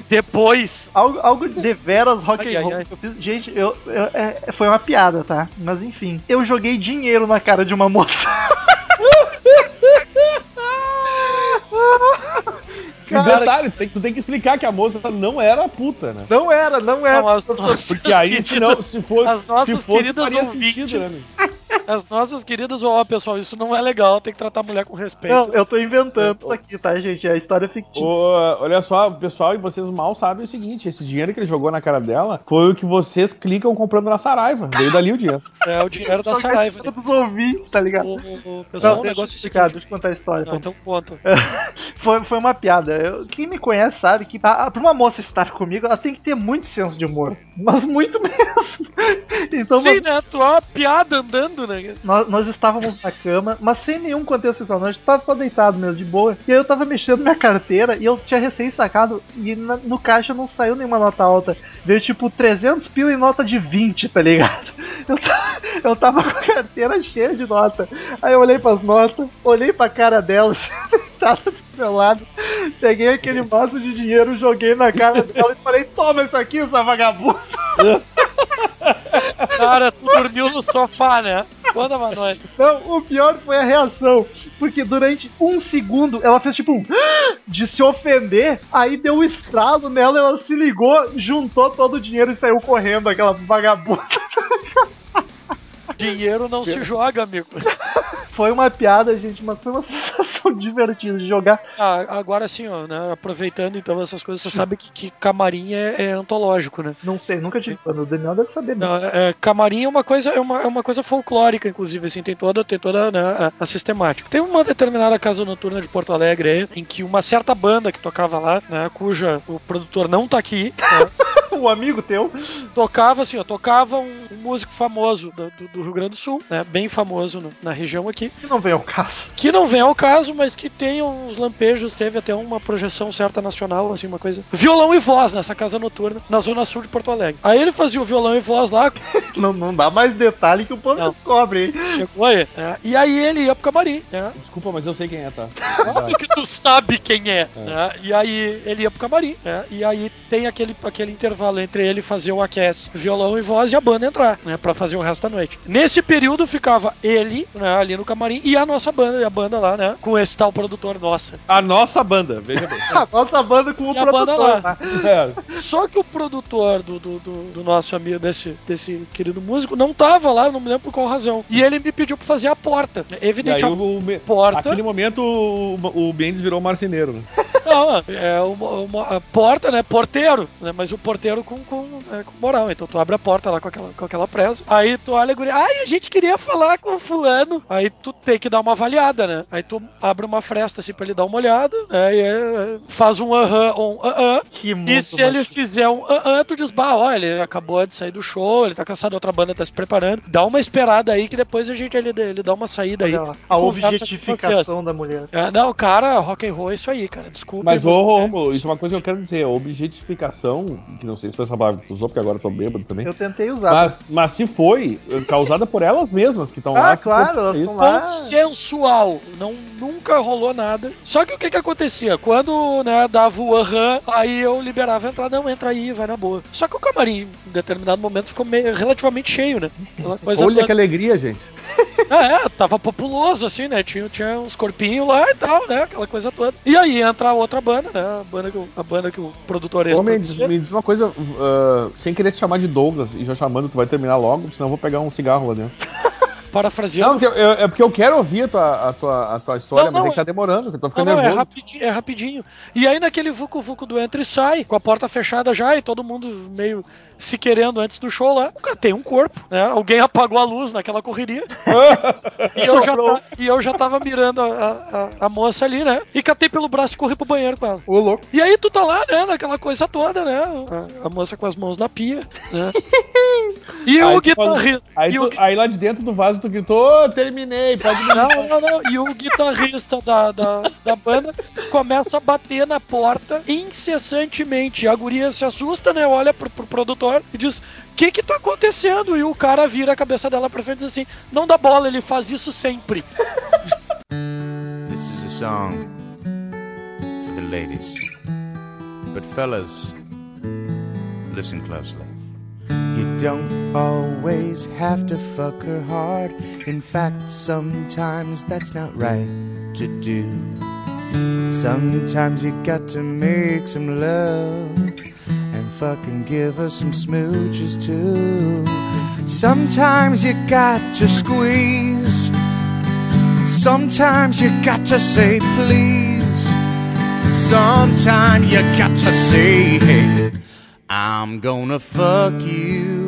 Depois. Algo, algo deveras rock Ai, and ai, roll. ai. que eu fiz. Gente, eu, eu- é- foi uma piada, tá? Mas enfim. Eu joguei dinheiro na cara de uma moça. <laughs> <laughs> <laughs> E Cara, detalhe, tem- tu tem que explicar que a moça não era puta, né? não era, não era. Não, as <laughs> Porque aí, queridas- se, não, se, for, as nossas se fosse, queridas faria ouvintes- sentido, né? As nossas queridas, ó, pessoal, isso não é legal, tem que tratar a mulher com respeito. Não, eu tô inventando isso aqui, tá, gente? É a história fictícia. Ô, olha só, pessoal, e vocês mal sabem o seguinte: esse dinheiro que ele jogou na cara dela foi o que vocês clicam comprando na Saraiva. Veio dali o dinheiro. <laughs> É o dinheiro da a Saraiva. história dos ouvintes, tá ligado? O, o, o pessoal, Não, o deixa negócio é seguinte. deixa eu contar a história. Não, então conta. <laughs> foi, foi uma piada. Eu- quem me conhece sabe que a, a- pra uma moça estar comigo, ela tem que ter muito senso de humor. Mas muito <laughs> mesmo. Então Sim, né? Tu é uma piada andando, né? nós, nós estávamos na cama, mas sem nenhum contexto sexual. Nós tava só deitado mesmo, de boa. E aí eu tava mexendo minha carteira e eu tinha recém sacado. E na- no caixa não saiu nenhuma nota alta. Veio tipo 300 pila em nota de 20, tá ligado? <laughs> Eu tava, eu tava com a carteira cheia de nota. Aí eu olhei pras notas, olhei pra cara dela, <laughs> sentada peguei aquele maço de dinheiro, joguei na cara dela e falei: Toma isso aqui, sua vagabunda. <laughs> Cara, tu dormiu no sofá, né? Conta pra nós. Não, o pior foi a reação. Porque durante um segundo ela fez tipo um de se ofender, aí deu um estralo nela, ela se ligou, juntou todo o dinheiro e saiu correndo, aquela vagabunda. <laughs> Dinheiro não se joga, amigo. <laughs> Foi uma piada, gente, mas foi uma <laughs> sensação divertida de jogar. Ah, agora sim, ó, né? Aproveitando então essas coisas, você sabe que, que camarim é, é antológico, né? Não sei, nunca tive. O Daniel deve saber. Né? Não, é, camarim é uma coisa, é uma, é uma coisa folclórica, inclusive, assim, tem toda, tem toda né, a, a sistemática. Tem uma determinada casa noturna de Porto Alegre aí, em que uma certa banda que tocava lá, né, cuja o produtor não tá aqui, né, <laughs> O amigo teu. tocava assim, ó, tocava um, um músico famoso do, do- do Rio Grande do Sul, né, bem famoso no- na região aqui, Que não vem ao caso. que não vem ao caso, mas que tem uns lampejos, teve até uma projeção certa nacional, assim, uma coisa. Violão e voz nessa casa noturna, na zona sul de Porto Alegre. Aí ele fazia o violão e voz lá, <laughs> Não, não dá mais detalhe que o povo Não. descobre, hein? chegou aí, né, e aí ele ia pro camarim, né, Desculpa, mas eu sei quem é, tá? <laughs> Óbvio que tu sabe quem é, É. né? E aí ele ia pro camarim, né? E aí tem aquele, aquele intervalo entre ele fazer o aquece, violão e voz e a banda entrar, né? Pra fazer o resto da noite. Nesse período ficava ele, né, ali no camarim, e a nossa banda, e a banda lá, né? Com esse tal produtor nossa. A nossa banda, veja bem. <laughs> A nossa banda com o E a banda produtor, lá. tá? É, Só que o produtor do, do, do- do nosso amigo, desse, desse querido músico, não tava lá, eu não me lembro por qual razão. E ele me pediu pra fazer a porta. aí Evidentemente, o, o, porta. Naquele momento o, o Mendes virou marceneiro. Né? Não, é uma, uma- porta, né? Porteiro, né? Mas o porteiro com, com, é, com moral. Então tu abre a porta lá com aquela, com aquela presa. Aí tu olha a guria. Ai, a gente queria falar com o fulano. Aí tu tem que dar uma avaliada, né? Aí tu abre uma fresta assim pra ele dar uma olhada. Né? E é, faz um aham ou um aham. E se ele fizer um aham, tu diz, bah, ó, ele acabou de sair do show, ele tá cansado, outra banda tá se preparando. Dá uma esperada aí que depois a gente ele, ele dá uma saída aí. A objetificação da mulher. É, não, cara, rock and roll é isso aí, cara. Desculpa. Mas, ô, Romulo, isso é uma coisa que eu quero dizer. A objetificação, que não sei se foi essa palavra que tu usou, porque agora eu tô bêbado também. Eu tentei usar. Mas, mas se foi, eh, causada por elas mesmas que estão Ah, lá. se claro, elas isso, estão lá. consensual. Não, nunca rolou nada. Só que o que que acontecia? Quando, né, dava o aham, aí eu liberava a entrada, não, entra aí, vai na boa. Só que o camarim, em determinado momento, ficou meio, relativamente cheio, né? Olha toda. que alegria, gente. É, <laughs> é, tava populoso, assim, né? Tinha, tinha uns corpinhos lá e tal, né? Aquela coisa toda. E aí entra a outra banda, né? A banda que o, a banda que o produtor Ô, me, diz, me diz uma coisa, ah, sem querer te chamar de Douglas e já chamando, tu vai terminar logo, senão eu vou pegar um cigarro lá dentro. <laughs> Parafraseando. Não, eu- eu- é porque eu quero ouvir a tua, a tua, a tua história, Não, mas não, é que tá é- demorando, que eu tô ficando não, é nervoso. rapidinho, é rapidinho. E aí naquele vucu vucu do entra e sai, com a porta fechada já e todo mundo meio se querendo antes do show lá. Cara, tem um corpo, né? Alguém apagou a luz naquela correria. <laughs> e, eu já e eu já tava mirando a, a- a moça ali, né? E catei pelo braço e corri pro banheiro com ela. Ô, louco. E aí tu tá lá, né, naquela coisa toda, né? A, a moça com as mãos na pia, né? <laughs> E Aí o guitarrista. Aí, tu- o gui- aí lá de dentro do vaso tu gritou, "Ô, terminei, pode me Não, não, não. E o guitarrista da, da, da banda começa a bater na porta incessantemente. A guria se assusta, né? Olha pro, pro produtor e diz: O que que tá acontecendo? E o cara vira a cabeça dela pra frente e diz assim: Não dá bola, ele faz isso sempre. <laughs> This is a song for the ladies. But fellas, listen closely. You don't always have to fuck her hard. In fact, sometimes that's not right to do. Sometimes you got to make some love and fucking give her some smooches too. Sometimes you got to squeeze. Sometimes you got to say please. Sometimes you got to say, hey, I'm gonna fuck you.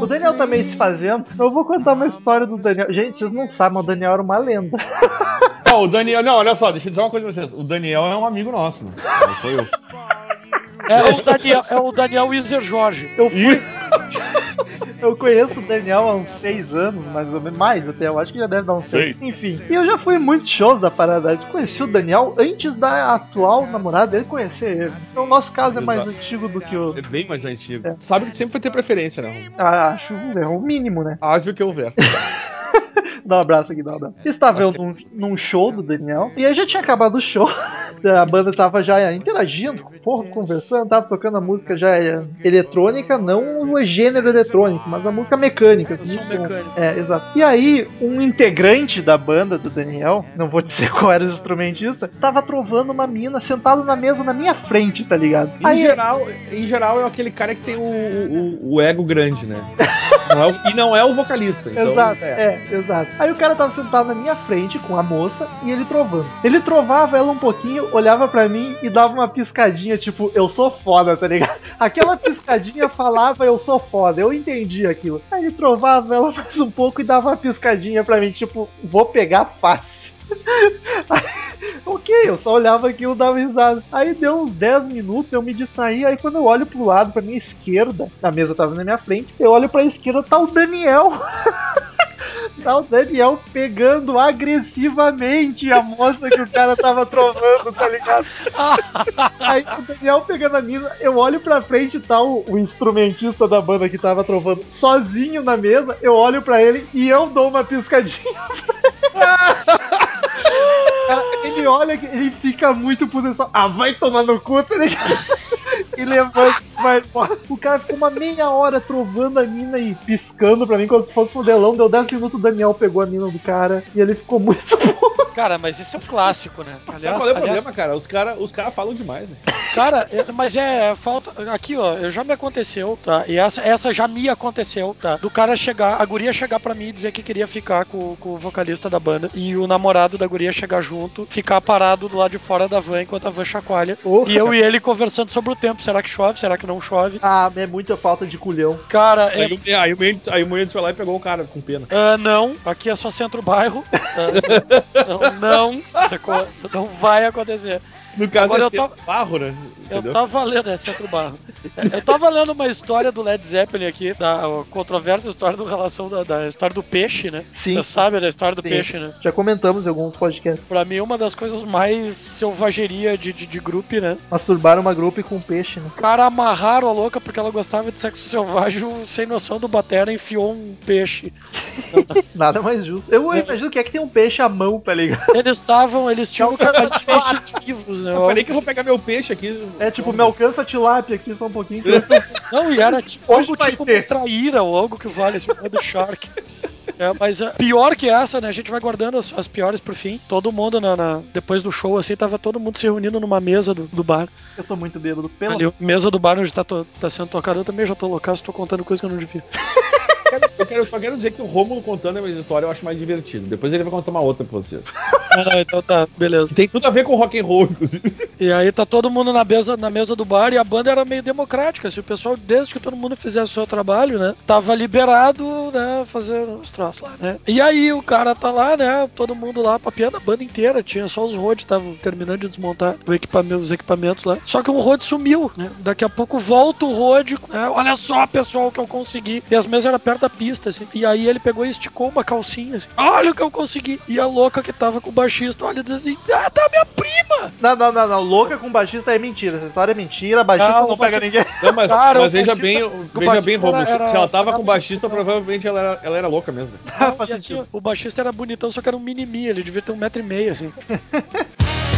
O Daniel também se fazendo. Eu vou contar uma história do Daniel. Gente, vocês não sabem, o Daniel era uma lenda. <laughs> Ó, o Daniel. Não, olha só, deixa eu dizer uma coisa pra vocês. O Daniel é um amigo nosso, né? Não sou eu. É o Daniel, é o Daniel Wiser Jorge. Eu fui. <laughs> Eu conheço o Daniel há uns seis anos, mais ou menos. Mais até, eu acho que já deve dar uns seis. Enfim. E eu já fui em muitos shows da Paradise. Conheci o Daniel antes da atual namorada dele conhecer ele. Então o nosso caso é mais Exato. antigo do que o. É bem mais antigo. É. Sabe que sempre vai ter preferência, né? Ah, acho é o mínimo, né? Ágil que houver. <laughs> Dá um abraço aqui, dá um abraço. Estava eu num, num show do Daniel e aí já tinha acabado o show. <laughs> A banda tava já interagindo, porra, conversando, tava tocando a música já é, eletrônica, não o gênero eletrônico, mas a música mecânica. assim, mecânico. É, exato. E aí, um integrante da banda do Daniel, não vou <laughs> dizer qual era o instrumentista, tava trovando uma mina sentada na mesa na minha frente, tá ligado? Em Aí, geral, em geral, é aquele cara que tem o, o, o ego grande, né? Não é o- e não é o vocalista. Então, <laughs> exato, é. exato. Aí o cara tava sentado na minha frente com a moça e ele trovando. Ele trovava ela um pouquinho, olhava pra mim e dava uma piscadinha, tipo, eu sou foda, tá ligado? <laughs> Aquela piscadinha falava eu sou foda, eu entendi aquilo. Aí ele trovava ela mais um pouco e dava uma piscadinha pra mim, tipo, vou pegar fácil. <laughs> Aí, ok, eu só olhava aquilo e dava risada. Aí deu uns 10 minutos, eu me distraí. Aí quando eu olho pro lado, pra minha esquerda, a mesa tava na minha frente, eu olho pra esquerda, tá o Daniel. <laughs> Tá o Daniel pegando agressivamente a moça que o cara tava trovando, tá ligado? <laughs> Aí o Daniel pegando a mina, eu olho pra frente e tá o, o instrumentista da banda que tava trovando sozinho na mesa, eu olho pra ele e eu dou uma piscadinha. Cara, ele <laughs> olha, que ele fica muito puto, ele só, ah, vai tomar no cu, tá ligado? E levanta e vai embora. O cara ficou uma meia hora trovando a mina e piscando pra mim como se fosse um modelão. Deu 10 minutos, o Daniel pegou a mina do cara e ele ficou muito <laughs> puto. Cara, mas isso é um clássico, né? Sabe Aliás, qual é o aliás, problema, cara? Os caras os cara falam demais, né? Cara, é- mas é falta. Aqui, ó, já me aconteceu, tá? E essa, essa já me aconteceu, tá? Do cara chegar, a guria chegar pra mim e dizer que queria ficar com, com o vocalista da banda e o namorado da guria chegar junto, ficar parado do lado de fora da van enquanto a van chacoalha. Porra. E eu e ele conversando sobre o tempo. Será que chove? Será que não chove? Ah, é muita falta de culhão. Cara, é, Aí, o- aí o Mendes aí o Mendes foi lá e pegou o cara com pena. ah, não, aqui é só centro-bairro. <laughs> Ah, não, não, não vai acontecer. No caso Agora é eu tava- barro, né? Eu Entendeu? tava lendo, é Centro Barro. Eu tava lendo uma história do Led Zeppelin aqui, da a controversa história do relação da, da história do peixe, né? Sim. Você sabe da história do Sim. peixe, né? Já comentamos em alguns podcasts. Pra mim, uma das coisas mais selvageria de, de, de grupo, né? Masturbaram uma grupo com peixe, né? O cara amarraram a louca porque ela gostava de sexo selvagem, sem noção do Batera enfiou um peixe. <laughs> Nada mais justo. Eu imagino que é que tem um peixe à mão, tá ligado? Eles estavam, eles tinham um de <laughs> peixes vivos, né? Eu falei que eu vou pegar meu peixe aqui. É tipo, me alcança tilápia aqui só um pouquinho. <laughs> Não, e era tipo Hoje algo vai tipo ter. uma traíra ou algo que vale, assim, do Shark. É, mas é, pior que essa, né? A gente vai guardando as, as piores pro fim. Todo mundo, na, na- depois do show, assim, tava todo mundo se reunindo numa mesa do, do bar. Eu tô muito bêbado. Pelo Ali, mesa do bar onde tá, to- tá sendo tocado. Eu também já tô loucaço, tô contando coisa que eu não devia. <laughs> Eu, quero, eu só quero dizer que o Romulo contando a minha história eu acho mais divertido. Depois ele vai contar uma outra pra vocês. Ah, então tá, beleza. Tem tudo a ver com rock and roll, inclusive. E aí tá todo mundo na mesa, na mesa do bar e a banda era meio democrática. Se o pessoal, desde que todo mundo fizesse o seu trabalho, né? Tava liberado, né? fazer os troços lá, né? E aí o cara tá lá, né, todo mundo lá papiando a banda inteira, tinha só os Rhodes, estavam terminando de desmontar equipamento, os equipamentos lá. Só que o Rode sumiu, né? Daqui a pouco volta o Rode, né? Olha só, pessoal, que eu consegui. E as mesas eram perto da pista, assim. E aí ele pegou e esticou uma calcinha, assim. Olha o que eu consegui. E a louca que tava com o baixista, olha, diz assim, ah, tá minha prima! Não, não, não, não. Louca com baixista é mentira. Essa história é mentira. Baixista Não, não, o pega baixista- ninguém. <laughs> Não, mas, Cara, mas veja baixista- bem, veja baixista bem, Romulo, era- se- se ela tava com baixista, bonitão. provavelmente ela era, ela era louca mesmo. <laughs> E assim, o baixista era bonitão, só que era um mini-mi, ele devia ter um metro e meio, assim. <laughs>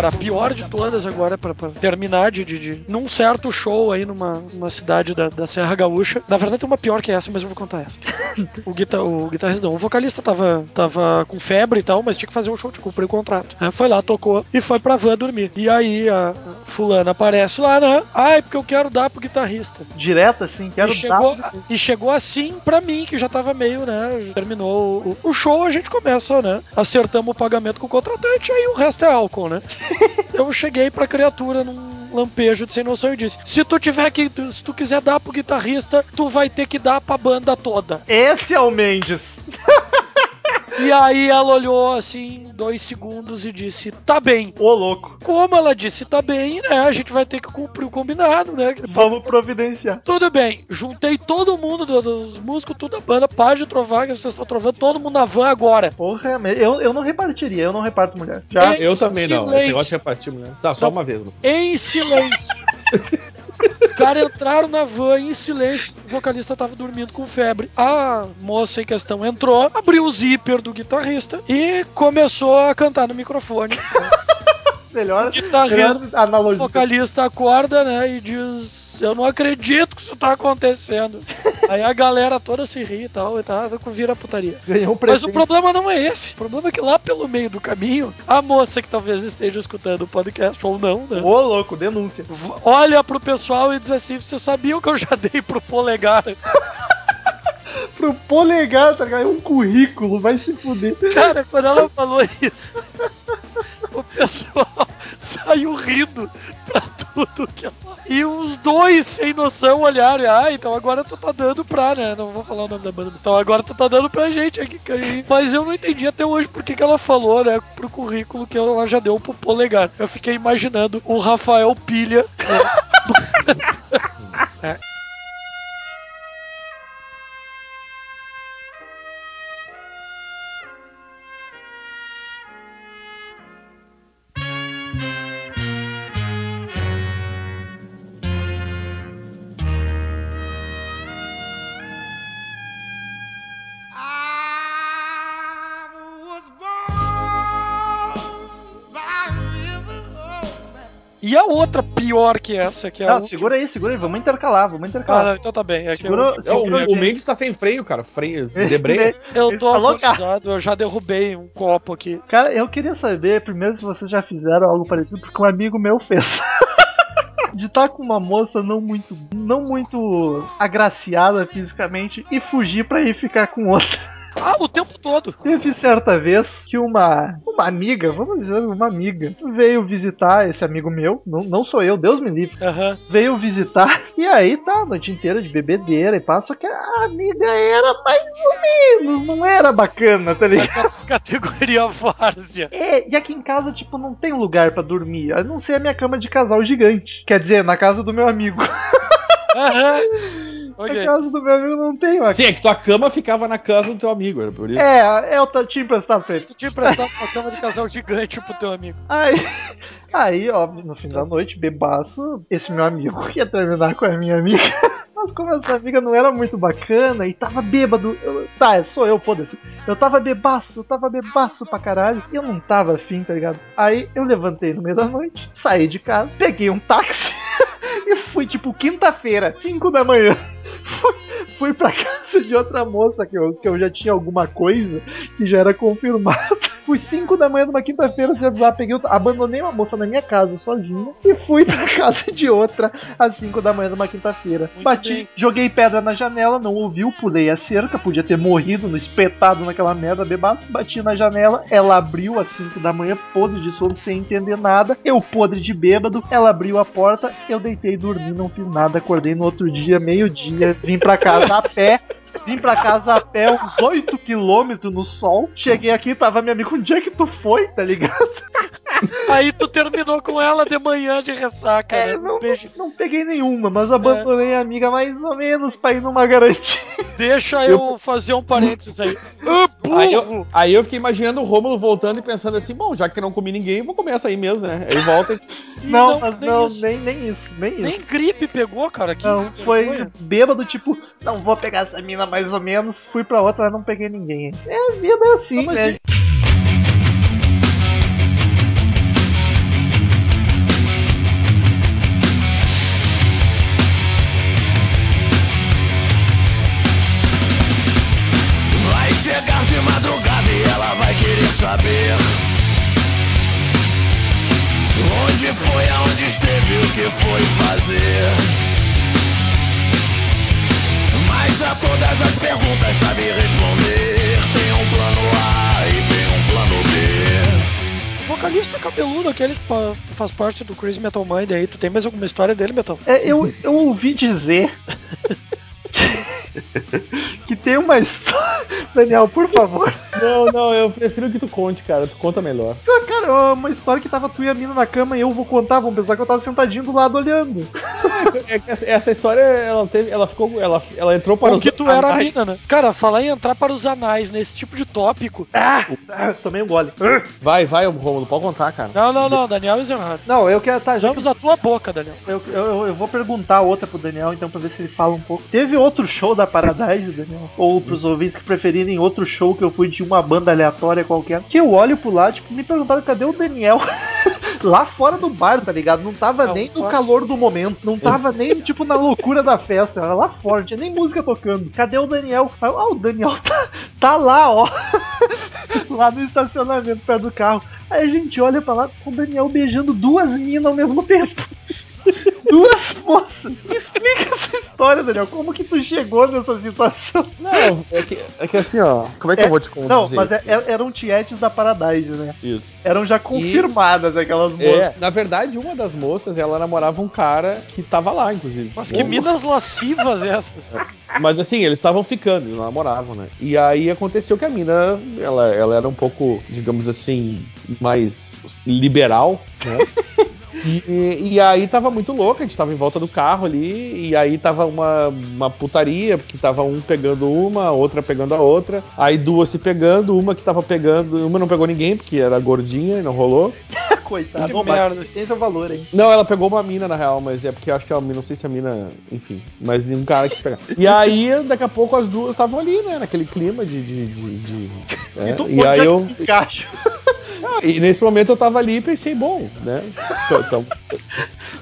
Pior, a pior de todas agora, pra, pra terminar de, de, de- Num certo show aí numa, numa cidade da, da Serra Gaúcha. Na verdade tem uma pior que essa, mas eu vou contar essa. <laughs> o, guitar, o guitarrista não, o vocalista tava, tava com febre e tal, mas tinha que fazer um show de cumprir o contrato. né? Foi lá, tocou e foi pra van dormir. E aí a, fulana aparece lá, né? Ai, porque eu quero dar pro guitarrista. Direto assim, quero e, chegou, dar. e chegou assim pra mim, que já tava meio, né? Terminou o, o show, a gente começa, né? Acertamos o pagamento com o contratante, aí o resto é álcool, né? <laughs> Eu cheguei pra criatura num lampejo de sem noção e disse: Se tu tiver que. Se tu quiser dar pro guitarrista, tu vai ter que dar pra banda toda. Esse é o Mendes. <laughs> E aí ela olhou assim, dois segundos e disse: Tá bem. Ô louco. Como ela disse tá bem, né? A gente vai ter que cumprir o combinado, né? Vamos providenciar. Tudo bem, juntei todo mundo, do- dos músicos, toda a banda, trovar, que vocês estão trovando, todo mundo na van agora. Porra, mas eu, eu não repartiria, eu não reparto mulher. Já. Ei. Eu também não. Esse negócio de repartir mulher. Tá, só uma vez. Em silêncio. <laughs> Os caras entraram na van em silêncio. O vocalista tava dormindo com febre. A moça em questão entrou, abriu o zíper do guitarrista e começou a cantar no microfone. <laughs> Melhor, Guitarrista, o analogia. vocalista acorda, né, e diz: Eu não acredito que isso tá acontecendo. Aí a galera toda se ri e tal, e tá, vira putaria. Ganhou um Mas o problema não é esse. O problema é que lá pelo meio do caminho, a moça que talvez esteja escutando o podcast ou não, né? Ô louco, denúncia. Olha pro pessoal e diz assim: Vocês sabiam que eu já dei pro polegar? <laughs> Pro polegar, tá ligado? É um currículo, vai se fuder. Cara, quando ela falou isso, o pessoal <laughs> saiu rindo pra tudo que ela. E os dois sem noção olharam, e, ah, então agora tu tá dando pra, né? Não vou falar o nome da banda. Então agora tu tá dando pra gente aqui, cara. <laughs> Mas eu não entendi até hoje por que que ela falou, né, pro currículo que ela já deu pro polegar. Eu fiquei imaginando o Rafael Pilha. né? I <laughs> a outra pior que essa, que é Não, última- segura aí, segura aí. Vamos intercalar, vamos Ah, intercalar. não, então tá bem. É que Segura- eu, É, o, segura o Mendes tá sem freio, cara. Freio, <laughs> debreia. eu tô alcoolizado, eu já derrubei um copo aqui. Cara, eu queria saber primeiro se vocês já fizeram algo parecido, porque um amigo meu fez. <laughs> De estar com uma moça não muito, não muito agraciada fisicamente e fugir pra ir ficar com outra. Ah, o tempo todo. Teve certa vez que uma, uma amiga, vamos dizer, uma amiga, veio visitar esse amigo meu, não, não sou eu, Deus me livre, Aham. veio visitar, <laughs> e aí tá, a noite inteira de bebedeira e pá, só que a amiga era mais ou menos, não era bacana, tá ligado? <laughs> Categoria várzea. É, e aqui em casa, tipo, não tem lugar pra dormir, a não ser a minha cama de casal gigante, quer dizer, na casa do meu amigo. <laughs> Aham. Na Ok. casa do meu amigo não tem uma Sim, é que tua cama ficava na casa do teu amigo, era por isso. É, eu t- tinha emprestado pra ele. Tu tinha emprestado uma cama de casal gigante pro teu amigo. Aí, aí, óbvio, no fim da noite, bebaço, esse meu amigo ia terminar com a minha amiga. <laughs> Mas como essa amiga não era muito bacana e tava bêbado, eu- tá, sou eu, foda-se. Eu tava bebaço, eu tava bebaço pra caralho. E eu não tava afim, tá ligado? Aí eu levantei no meio da noite, saí de casa, peguei um táxi <laughs> E fui, tipo, quinta-feira, 5 da manhã. Fui, fui pra casa de outra moça que eu, que eu já tinha alguma coisa que já era confirmada. Fui 5 da manhã numa quinta-feira, sem avisar, peguei, abandonei uma moça na minha casa sozinha e fui pra casa de outra às 5 da manhã numa quinta-feira. Bati, bem. joguei pedra na janela, não ouviu, pulei a cerca, podia ter morrido no espetado naquela merda bebaço. Bati na janela, ela abriu às 5 da manhã, podre de sono, sem entender nada. Eu podre de bêbado, ela abriu a porta, eu deitei, dormi, não fiz nada. Acordei no outro dia, meio-dia, vim pra casa a pé. Vim pra casa a pé uns 8 quilômetros no sol. Cheguei aqui, tava minha amiga, onde é que tu foi, tá ligado? Aí tu terminou com ela de manhã de ressaca, É, né? não, não peguei nenhuma, mas abandonei a amiga mais ou menos pra ir numa garantia. Deixa eu fazer um parênteses aí. Ah, Aí eu, aí eu fiquei imaginando o Rômulo voltando e pensando assim, bom, já que não comi ninguém, vou comer essa aí mesmo, né? Aí volta e... E Não, mas nem não, isso. nem, nem isso, nem isso. Nem gripe pegou, cara. Que Não, foi vergonha. bêbado, tipo, não vou pegar essa mina mais ou menos. Fui pra outra, mas não peguei ninguém. É, vida é assim, Não, mas né? Saber Onde foi, aonde esteve, o que foi fazer. Mas a todas as perguntas sabe responder. Tem um plano A e tem um plano B. O vocalista cabeludo, aquele que faz parte do Crazy Metal Mind aí, tu tem mais alguma história dele, Metal? É, eu, eu ouvi dizer <laughs> <laughs> que tem uma história. <laughs> Daniel, por favor. Não, não, eu prefiro que tu conte, cara. Tu conta melhor. Cara, é uma história que tava tu e a mina na cama e eu vou contar. Vão pensar que eu tava sentadinho do lado olhando. É essa- história, ela teve. Ela ficou. Ela, ela entrou para Ou os. que tu era a mina, né? Cara, falar em entrar para os anais nesse tipo de tópico. Ah, ah, tomei um gole. Vai, vai, Rômulo, pode contar, cara. Não, não, não, Daniel Eisenhardt. Não, eu quero. Tá, já que Usamos a tua boca, Daniel. Eu, eu, eu vou perguntar outra pro Daniel, então, pra ver se ele fala um pouco. Teve outro show da Paradise, Daniel? Ou pros ouvintes que preferirem outro show que eu fui de uma banda aleatória qualquer. Que eu olho pro lado, tipo, me perguntaram cadê o Daniel? <laughs> Lá fora do bar, tá ligado? Não tava Não, nem no posso- calor do momento. Não tava nem, tipo, na loucura da festa. Era lá fora, não tinha nem música tocando. Cadê o Daniel? Ah, o Daniel tá, tá lá, ó. <laughs> lá no estacionamento, perto do carro. Aí a gente olha pra lá com o Daniel beijando duas minas ao mesmo tempo. Duas moças. Me explica essa história, Daniel. Como que tu chegou nessa situação? Não, é que, é que assim, ó. Como é que eu vou te contar? Não, mas é- é- eram tietes da Paradise, né? Isso. Eram já confirmadas aquelas moças. É, na verdade, uma das moças, ela namorava um cara que tava lá, inclusive. Mas que minas lascivas essas. <laughs> Mas assim, eles estavam ficando, eles não namoravam, né? E aí aconteceu que a mina, ela, ela era um pouco, digamos assim, mais liberal, né? <laughs> E, e aí tava muito louca, a gente tava em volta do carro ali, e aí tava uma, uma putaria, porque tava um pegando uma, outra pegando a outra, aí duas se pegando, uma que tava pegando, uma não pegou ninguém, porque era gordinha e não rolou. <laughs> Coitado. Que merda. Tem seu valor, hein? Não, ela pegou uma mina, na real, mas é porque eu acho que a mina, não sei se a mina, enfim, mas nenhum cara quis pegar. E aí, daqui a pouco, as duas estavam ali, né, naquele clima de. de, de- de- né? tu, E onde aí é eu. <laughs> Ah, e nesse momento eu tava ali e pensei, bom, né? Tô, <laughs> <laughs> tô,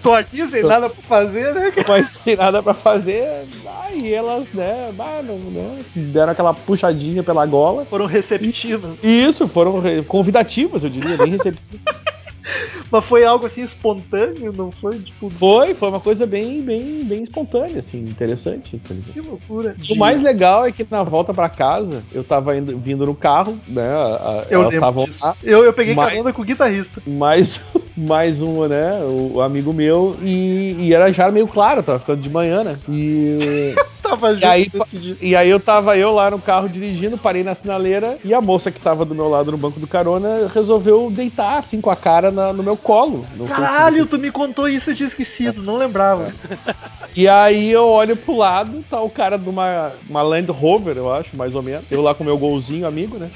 Tô aqui sem nada pra fazer, né, cara? mas sem nada pra fazer. Aí elas, né, ah, não, né, deram aquela puxadinha pela gola. Foram receptivas. E isso, foram re- convidativas, eu diria, nem receptivas. <laughs> <laughs> Mas foi algo assim espontâneo, não foi? Tipo, Foi, foi uma coisa bem, bem, bem espontânea, assim, interessante. tá que loucura. O mais legal é que na volta pra casa, eu tava indo, vindo no carro, né? a- Eu elas estavam lá, Eu, eu peguei Mas- carona com o guitarrista. mais, <laughs> mais um, né? O, amigo meu, e, e era já meio claro, tava ficando de manhã, né? E, <laughs> Tava junto aí, dia. e aí eu tava eu lá no carro dirigindo, parei na sinaleira, e a moça que tava do meu lado no banco do carona resolveu deitar assim com a cara na- no meu colo. Não sei se Caralho, vocês- tu me contou isso, eu tinha esquecido, não lembrava. <laughs> E aí eu olho pro lado, tá o cara de uma, uma Land Rover, eu acho, mais ou menos. Eu lá com meu golzinho amigo, né?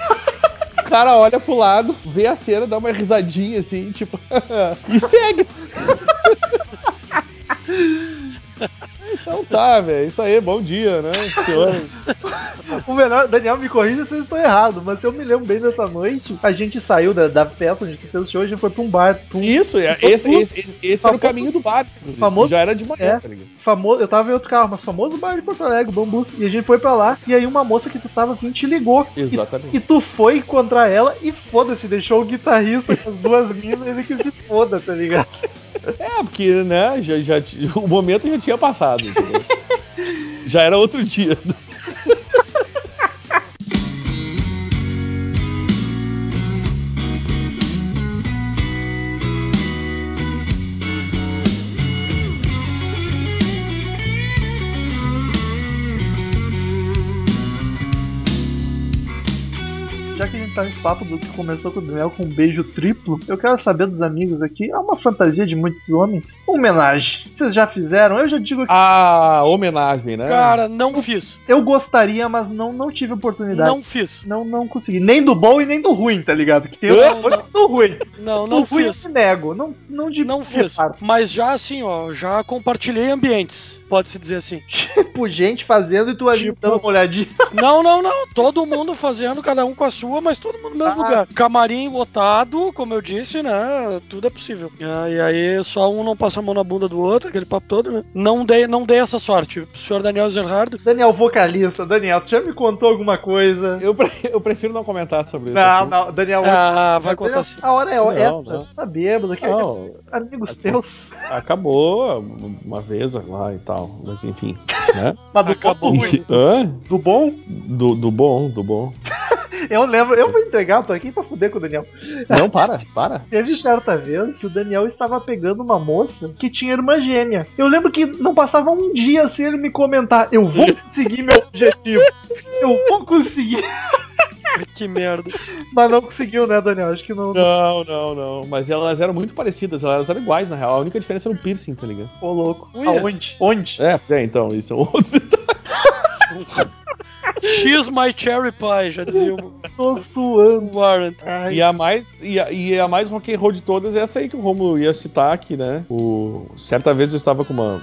O cara olha pro lado, vê a cena, dá uma risadinha assim, tipo, <laughs> e segue. <laughs> Então tá, velho. Isso aí, bom dia, né, senhor? <laughs> O melhor, Daniel, me corrija se eu estou errado, mas se eu me lembro bem dessa noite, a gente saiu da, da festa, a gente fez o show, a gente foi pra um bar. Pra um Isso, é- esse, esse, esse, esse era o caminho do bar. Famoso- Já era de manhã, É. tá ligado? famoso, eu tava em outro carro, mas famoso bar de Porto Alegre, Bambus, e a gente foi pra lá, e aí uma moça que tu tava afim te ligou. Exatamente. E, e tu foi encontrar ela e foda-se, deixou o guitarrista com as duas minas, ele que se foda, tá ligado? <laughs> É, porque, né, já, já, o momento já tinha passado, <laughs> já era outro dia. Papo do que começou com o Daniel com um beijo triplo, eu quero saber dos amigos aqui, é uma fantasia de muitos homens, homenagem. Vocês já fizeram? Eu já digo que A homenagem, né? Cara, não fiz. eu gostaria, mas não, não tive oportunidade. Não fiz. Não, não consegui. Nem do bom e nem do ruim, tá ligado? Que tem o Não, e do ruim. Não, do não ruim fiz. eu me nego. Não, não de Não fiz. Mas já assim, ó, já compartilhei ambientes, pode-se dizer assim. Tipo, gente fazendo e tu ali Tipo- dando uma olhadinha. <laughs> Não, não, não. Todo mundo fazendo, cada um com a sua, mas todo mundo no mesmo Ah. lugar. Camarim lotado, como eu disse, né? Tudo é possível. Ah, E aí só um não passa a mão na bunda do outro, aquele papo todo, né? Não dei, não dei essa sorte. O senhor Daniel Zerhard. Daniel, vocalista. Daniel, tu já me contou alguma coisa? Eu, pre- eu prefiro não comentar sobre isso. Não, não, Daniel. Ah, vai Daniel, contar assim. A hora é Não, essa. não. Tá bêbado. Que Não, Amigos teus. acabou uma vez lá e tal, mas enfim, <laughs> né? Mas do Acabou. bom, do ruim. Hã? Do bom, Do, do bom, do bom. <laughs> eu lembro. Eu vou entregar, eu tô aqui pra fuder com o Daniel. Não, para, para. <laughs> Teve certa vez que o Daniel estava pegando uma moça que tinha irmã gêmea. Eu lembro que não passava um dia sem ele me comentar: Eu vou conseguir meu objetivo. Eu vou conseguir. <laughs> Que merda. Mas não conseguiu, né, Daniel? Acho que não. Não, não, não. Mas elas eram muito parecidas, elas eram iguais, na real. A única diferença era o piercing, tá ligado? Ô, louco. Ui. Aonde? Onde? É, é, então, isso é outro. X <laughs> my cherry pie, já dizia o Tô suando. Warrant. Ai, E a mais e a, e a mais rock and roll de todas é essa aí que o Romulo ia citar aqui, né? O certa vez eu estava com uma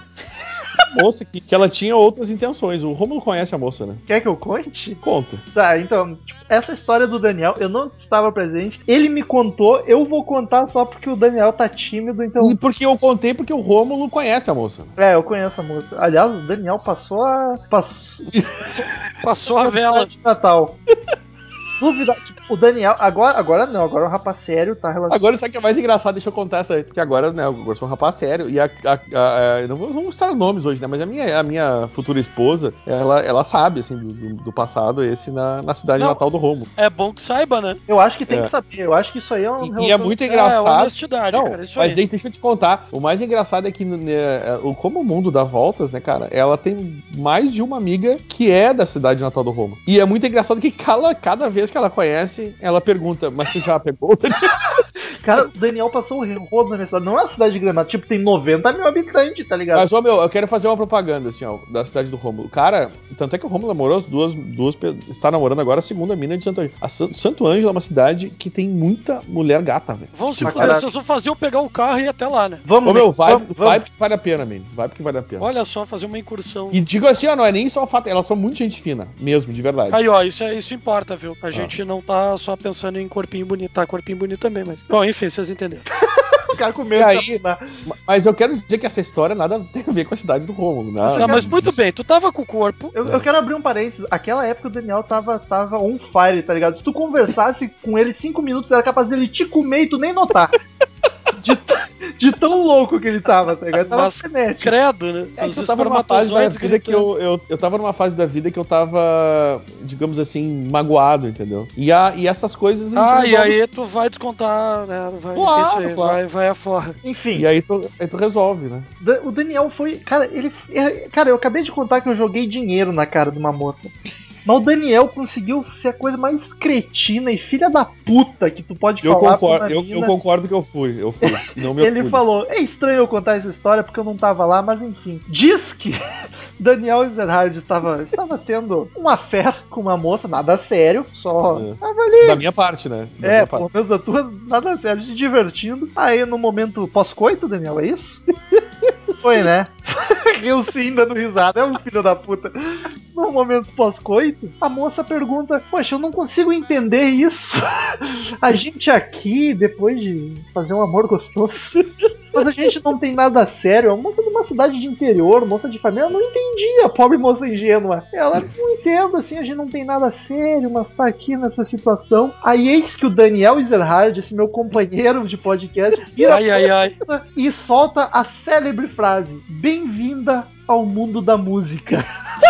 moça que, que ela tinha outras intenções. O Romulo conhece a moça, né? Quer que eu conte? Conta. Tá, então, tipo, essa história do Daniel, eu não estava presente. Ele me contou, eu vou contar só porque o Daniel tá tímido, então. E porque eu contei porque o Rômulo conhece a moça. É, eu conheço a moça. Aliás, o Daniel passou a. Passou <laughs> Passou a vela. de Natal. <laughs> Dúvida, tipo, o Daniel, agora, agora não, agora é um rapaz sério, tá relacionado. Agora, sabe o que é mais engraçado? Deixa eu contar essa aí. Que agora, né, eu sou um rapaz sério. E a. a- a- a- não vou- vamos mostrar nomes hoje, né? Mas a minha, a minha futura esposa, ela, ela sabe, assim, do, do- do passado esse na, na cidade Não. natal do Romulo. É bom que saiba, né? Eu acho que tem É. que saber, eu acho que isso aí é um. E, e é muito É, engraçado. honestidade, Não, cara. Isso mas aí. deixa eu te contar. O mais engraçado é que né, é, o- como o mundo dá voltas, né, cara? Ela tem mais de uma amiga que é da cidade natal do Roma. E é muito engraçado que cada, cada vez que ela conhece, ela pergunta: Mas tu já pegou? Cara, o Daniel passou um rodo na cidade. Não é uma cidade grande, mas, tipo, tem 90 mil habitantes, tá ligado? Mas, ô meu, eu quero fazer uma propaganda, assim, ó, da cidade do Rômulo. Cara, tanto é que o Rômulo namorou as duas, duas. Está namorando agora a segunda mina de Santo Ângelo. A San- Santo Ângelo é uma cidade que tem muita mulher gata, velho. Vão se caralho. vocês vão fazer eu pegar o carro e ir até lá, né? Vamos, Ô meu, vai, vamos, vamos. vai porque vale a pena, Mendes. Vai porque vale a pena. Olha só, fazer uma incursão. E digo assim, ó, não é nem só o fato, elas são muito gente fina, mesmo, de verdade. Aí, ó, isso, é, isso importa, viu? Ah. A gente não tá só pensando em corpinho bonito, tá? Corpinho bonito também, mas. Bom, enfim, vocês entenderam. <laughs> Os caras com medo aí-. Ma- Mas eu quero dizer que essa história nada tem a ver com a cidade do Rômulo, né? Tá, mas muito bem, tu tava com o corpo. Eu, eu quero abrir um parênteses. Aquela época o Daniel tava, tava on fire, tá ligado? Se tu conversasse com ele cinco minutos, era capaz dele te comer e tu nem notar. De, de tão louco que ele tava, tá ligado? Tava Mas- frenético. Credo, né? É eu tava numa fase da vida que eu, eu, eu tava numa fase da vida que eu tava, digamos assim, magoado, entendeu? E, a, e essas coisas a gente Ah, e aí tu vai descontar, né? Vai, Claro, isso aí, claro. vai, vai afora. Enfim, E aí tu, aí tu resolve, né? Da- O Daniel foi. Cara, ele. é, Cara, eu acabei de contar que eu joguei dinheiro na cara de uma moça. Mas o Daniel conseguiu ser a coisa mais cretina e filha da puta que tu pode Eu falar concordo, eu, eu concordo que eu fui, eu fui. <laughs> Ele falou: é estranho eu contar essa história porque eu não tava lá, mas enfim. Diz que <laughs> Daniel Ezerhard estava, estava tendo uma fé com uma moça, nada sério, só. É. Tava ali. Da minha parte, né? Da É, pelo menos da tua, nada sério, se divertindo. Aí no momento pós-coito, Daniel, é isso? <laughs> Foi, né? Riu sim, dando risada. É um filho da puta. No momento pós-coito, a moça pergunta: Poxa, eu não consigo entender isso. <laughs> A gente aqui, depois de fazer um amor gostoso, mas a gente não tem nada sério. A moça de uma cidade de interior, moça de família, ela não entendia, pobre moça ingênua. Ela não entende, assim, a gente não tem nada sério, mas tá aqui nessa situação. Aí eis que o Daniel Ezerhard, esse meu companheiro de podcast, vira Ai, ai, ai. e solta a célebre frase: Bem-vinda ao mundo da música. <laughs>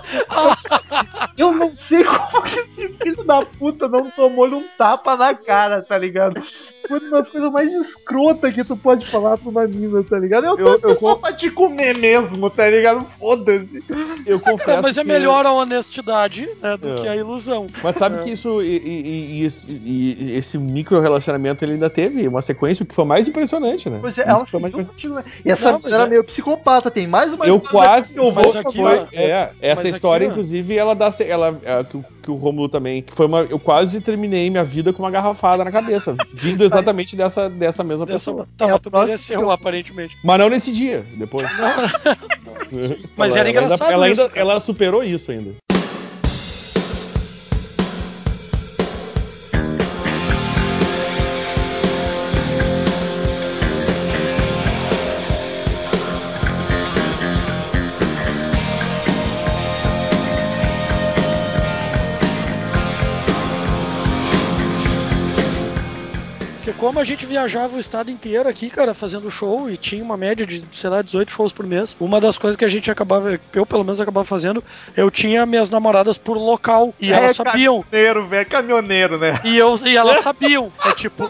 Eu não sei como que esse filho da puta não tomou um tapa na cara, tá ligado? Foi uma das coisas mais escrotas que tu pode falar pra uma mina, tá ligado? Eu tô Eu- eu só con- pra te comer mesmo, tá ligado? Foda-se. Eu confesso. mas é que- melhor a honestidade né, do É. que a ilusão. Mas sabe que isso e, e- e esse, e esse micro relacionamento ele ainda teve uma sequência, o que foi mais impressionante, né? Pois é, ela foi mais contigo, né? E essa Não, era é- meio psicopata, tem mais uma Eu história quase. que eu vou aqui, foi, ó, é, essa mas história, inclusive, ela dá. Ela, é, que, o- que o Romulo também. Que foi uma. Eu quase terminei minha vida com uma garrafada na cabeça. <laughs> vindo exatamente dessa, dessa mesma Dessa, pessoa. tá, É, mas tu mereceu, aparentemente. Mas não nesse dia, depois. <laughs> Mas Ela- era ela engraçado Ainda, ela, isso, ainda, cara. ela superou isso ainda. Como a gente viajava o estado inteiro aqui, cara, fazendo show e tinha uma média de, sei lá, 18 shows por mês, uma das coisas que a gente acabava, eu pelo menos acabava fazendo, eu tinha minhas namoradas por local e elas sabiam. Caminhoneiro, velho, caminhoneiro, né? E, eu, e elas sabiam. É tipo,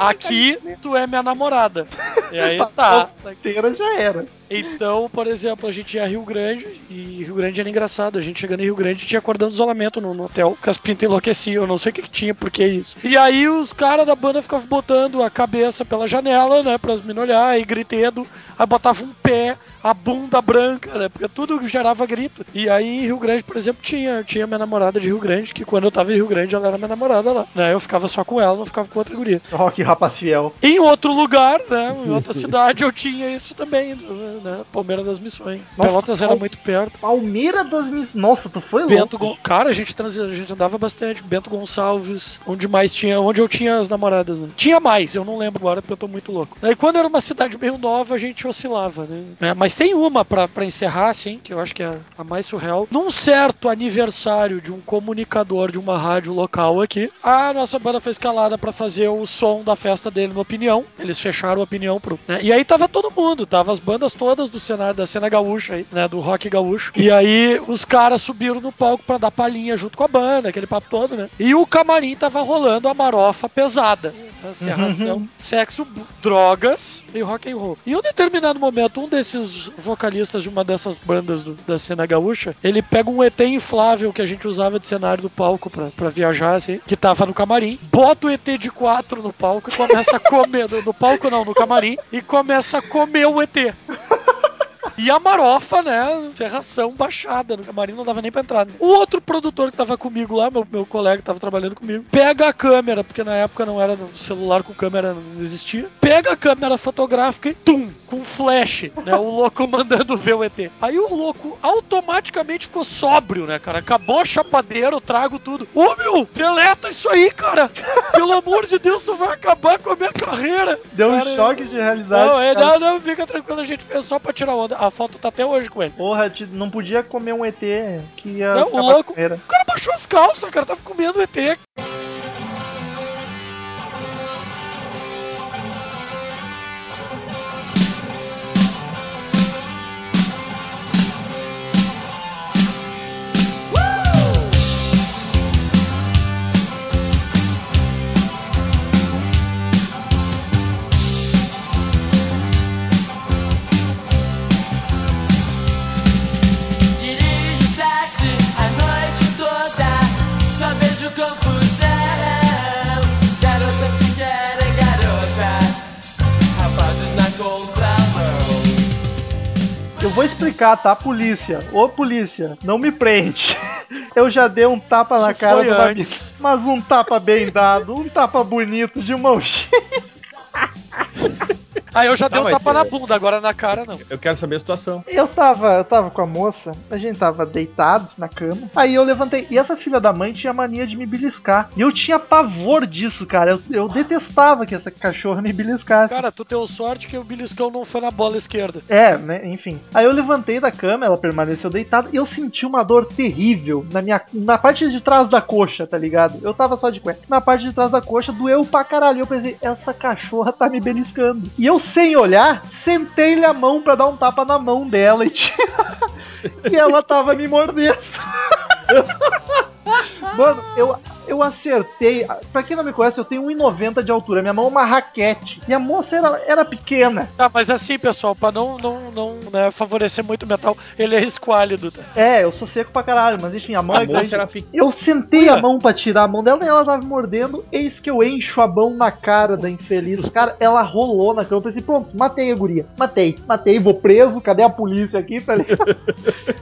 aqui tu é minha namorada. E aí tá. A inteira já era. Então, por exemplo, a gente ia a Rio Grande e Rio Grande era engraçado. A gente chegando em Rio Grande tinha acordando isolamento no, no hotel, que as pintas enlouqueciam. Eu não sei o que, que tinha, por que isso. E aí os caras da banda ficavam botando a cabeça pela janela, né, pras me olhar, e gritando. Aí botavam um pé, a bunda branca, né, porque tudo gerava grito. E aí em Rio Grande, por exemplo, tinha, tinha minha namorada de Rio Grande, que quando eu tava em Rio Grande ela era minha namorada lá. Né, eu ficava só com ela, não ficava com outra guria. Rock rapaz fiel. Em outro lugar, né? Em <laughs> outra cidade eu tinha isso também, né? Palmeira das Missões. Nossa, Pelotas era muito perto. Palmeira das Miss. Nossa, tu foi Bento louco. Cara, a gente transi... a gente andava bastante. Bento Gonçalves, onde mais tinha, onde eu tinha as namoradas, né? Tinha mais, eu não lembro agora porque eu tô muito louco. Aí quando era uma cidade meio nova, a gente oscilava, né? É, mas tem uma pra, pra encerrar, assim, que eu acho que é a mais surreal. Num certo aniversário de um comunicador de uma rádio local aqui, a nossa banda foi escalada pra fazer o som da festa dele no Opinião. Eles fecharam o Opinião pro. né? E aí tava todo mundo, tava as bandas todas do cenário da cena gaúcha aí, né? Do rock gaúcho. E aí os caras subiram no palco pra dar palhinha junto com a banda, aquele papo todo, né? E o camarim tava rolando a marofa pesada. né? Serração, sexo, bu- drogas e rock and roll. E em um determinado momento, um desses vocalistas de uma dessas bandas do- da cena gaúcha, ele pega um ET inflável que a gente usava de cenário do palco pra, pra viajar, assim, que tava no camarim, bota o ET de quatro no palco e começa a comer, no, no palco não, no camarim, e começa a comer o ET. E a marofa, né? Serração baixada no camarim, não dava nem pra entrar. né? O outro produtor que tava comigo lá, meu, meu colega que tava trabalhando comigo, pega a câmera, porque na época não era celular com câmera, não existia. Pega a câmera fotográfica e tum, com flash, né? O louco <laughs> mandando ver o ET. Aí o louco automaticamente ficou sóbrio, né, cara? Acabou a chapadeira, eu trago tudo. Ô meu, deleta isso aí, cara! Pelo amor de Deus, tu vai acabar com a minha carreira. Deu um Cara, choque de realidade. Não, é, não, não, fica tranquilo, a gente fez só pra tirar onda. A foto tá até hoje com ele. Porra, não podia comer um ET que ia. Não, o louco-. O cara baixou as calças, cara, tava comendo o ET. Vou explicar, tá, polícia? Ô polícia, não me prende. <laughs> Eu já dei um tapa na Isso cara do mina, mas um tapa bem dado, um tapa bonito de mão <laughs> cheia. Aí eu já dei Não, um tapa é- na bunda, agora na cara não. Eu quero saber a situação. Eu tava, eu tava com a moça, a gente tava deitado na cama. Aí eu levantei. E essa filha da mãe tinha mania de me beliscar. E eu tinha pavor disso, cara. Eu, eu detestava que essa cachorra me beliscasse. Cara, tu teu sorte que o beliscão não foi na bola esquerda. É, né? Enfim. Aí eu levantei da cama, ela permaneceu deitada e eu senti uma dor terrível na minha na parte de trás da coxa, tá ligado? Eu tava só de cueca. Na parte de trás da coxa doeu pra caralho. Eu pensei, essa cachorra tá me beliscando. E eu, sem olhar, sentei-lhe a mão pra dar um tapa na mão dela e tirar. <laughs> e ela tava me mordendo. <laughs> Mano, eu, eu acertei. Pra quem não me conhece, eu tenho 1,90 de altura. Minha mão é uma raquete. E a moça era, era pequena. Tá, mas assim, pessoal, pra não, não, não né, favorecer muito o metal, ele é esquálido, tá? É, eu sou seco pra caralho, mas enfim, a mão A é moça grande. era pequena. Eu sentei a mão pra tirar a mão dela e ela tava me mordendo. Eis que eu encho a mão na cara da infeliz. Cara, ela rolou na cama. Eu pensei, pronto, matei a guria. Matei, matei, vou preso. Cadê a polícia aqui? Tá ligado?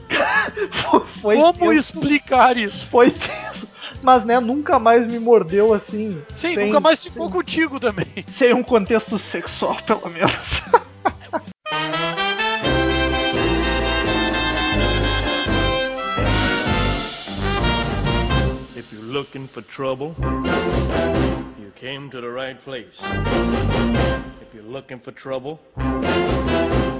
<laughs> foi, foi Como tenso, explicar isso? Foi tenso. Mas, né, nunca mais me mordeu assim. Sim, sem- nunca mais ficou sem- contigo também. <laughs> Sem um contexto sexual, pelo menos. If you're looking for trouble, you came to the right place. If you're looking for trouble,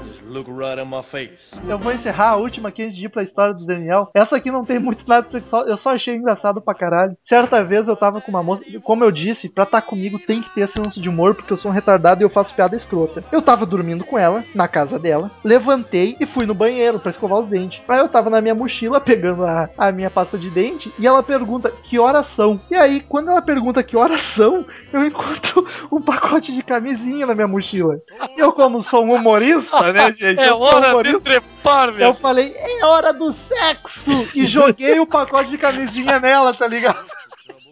just look right in my face. Eu vou encerrar a última aqui antes de ir pra história do Daniel. Essa aqui não tem muito nada sexual, eu só achei engraçado pra caralho. Certa vez eu tava com uma moça, como eu disse, pra estar comigo tem que ter senso de humor, porque eu sou um retardado e eu faço piada escrota. Eu tava dormindo com ela, na casa dela, levantei e fui no banheiro pra escovar os dentes. Aí eu tava na minha mochila pegando a, a minha pasta de dente e ela pergunta que horas são. E aí, quando ela pergunta que horas são, eu encontro <laughs> um pacote de camisinha na minha mochila. Eu, como sou um humorista, né, <laughs> <laughs> gente? É eu sou hora de trepar, Eu velho. falei, é hora do sexo! E joguei o pacote de camisinha nela, tá ligado?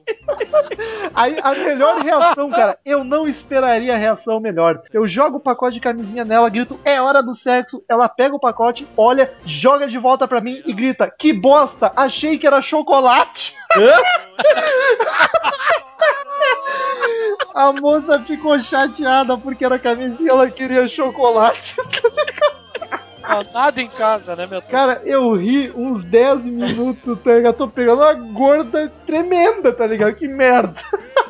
<laughs> Aí a melhor reação, cara, eu não esperaria reação melhor. Eu jogo o pacote de camisinha nela, grito, é hora do sexo. Ela pega o pacote, olha, joga de volta pra mim e grita, que bosta, achei que era chocolate. <laughs> A moça ficou chateada porque era camisinha, ela queria chocolate. Nada em casa, né, meu? Cara, eu ri uns 10 minutos, tá ligado? Tô pegando uma gorda tremenda, tá ligado? Que merda. <laughs>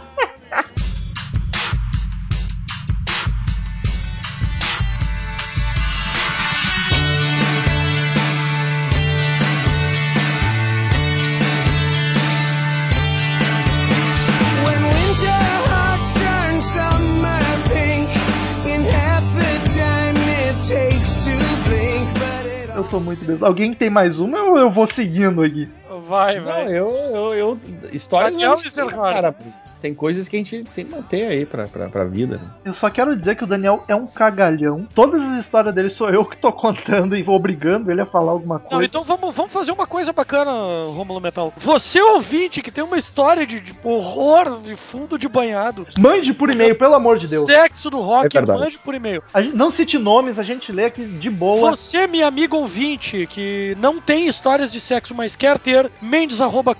tô muito bem. Alguém tem mais uma ou eu vou seguindo aqui? Vai, Não, vai. eu, eu, eu histórias Daniel a gente tem, cara, tem coisas que a gente tem que manter aí pra, pra, pra vida. né? Eu só quero dizer que o Daniel é um cagalhão. Todas as histórias dele sou eu que tô contando e vou obrigando ele a falar alguma Não, coisa. então vamos, vamos fazer uma coisa bacana, Rômulo Metal. Você ouvinte que tem uma história de, de horror de fundo de banhado, Mande por e-mail, pelo amor de Deus. sexo do rock, É mande por e-mail. Gente, não cite nomes, a gente lê aqui de boa. Você, minha amiga ouvinte, que não tem histórias de sexo, mas quer ter, mendes <laughs> arroba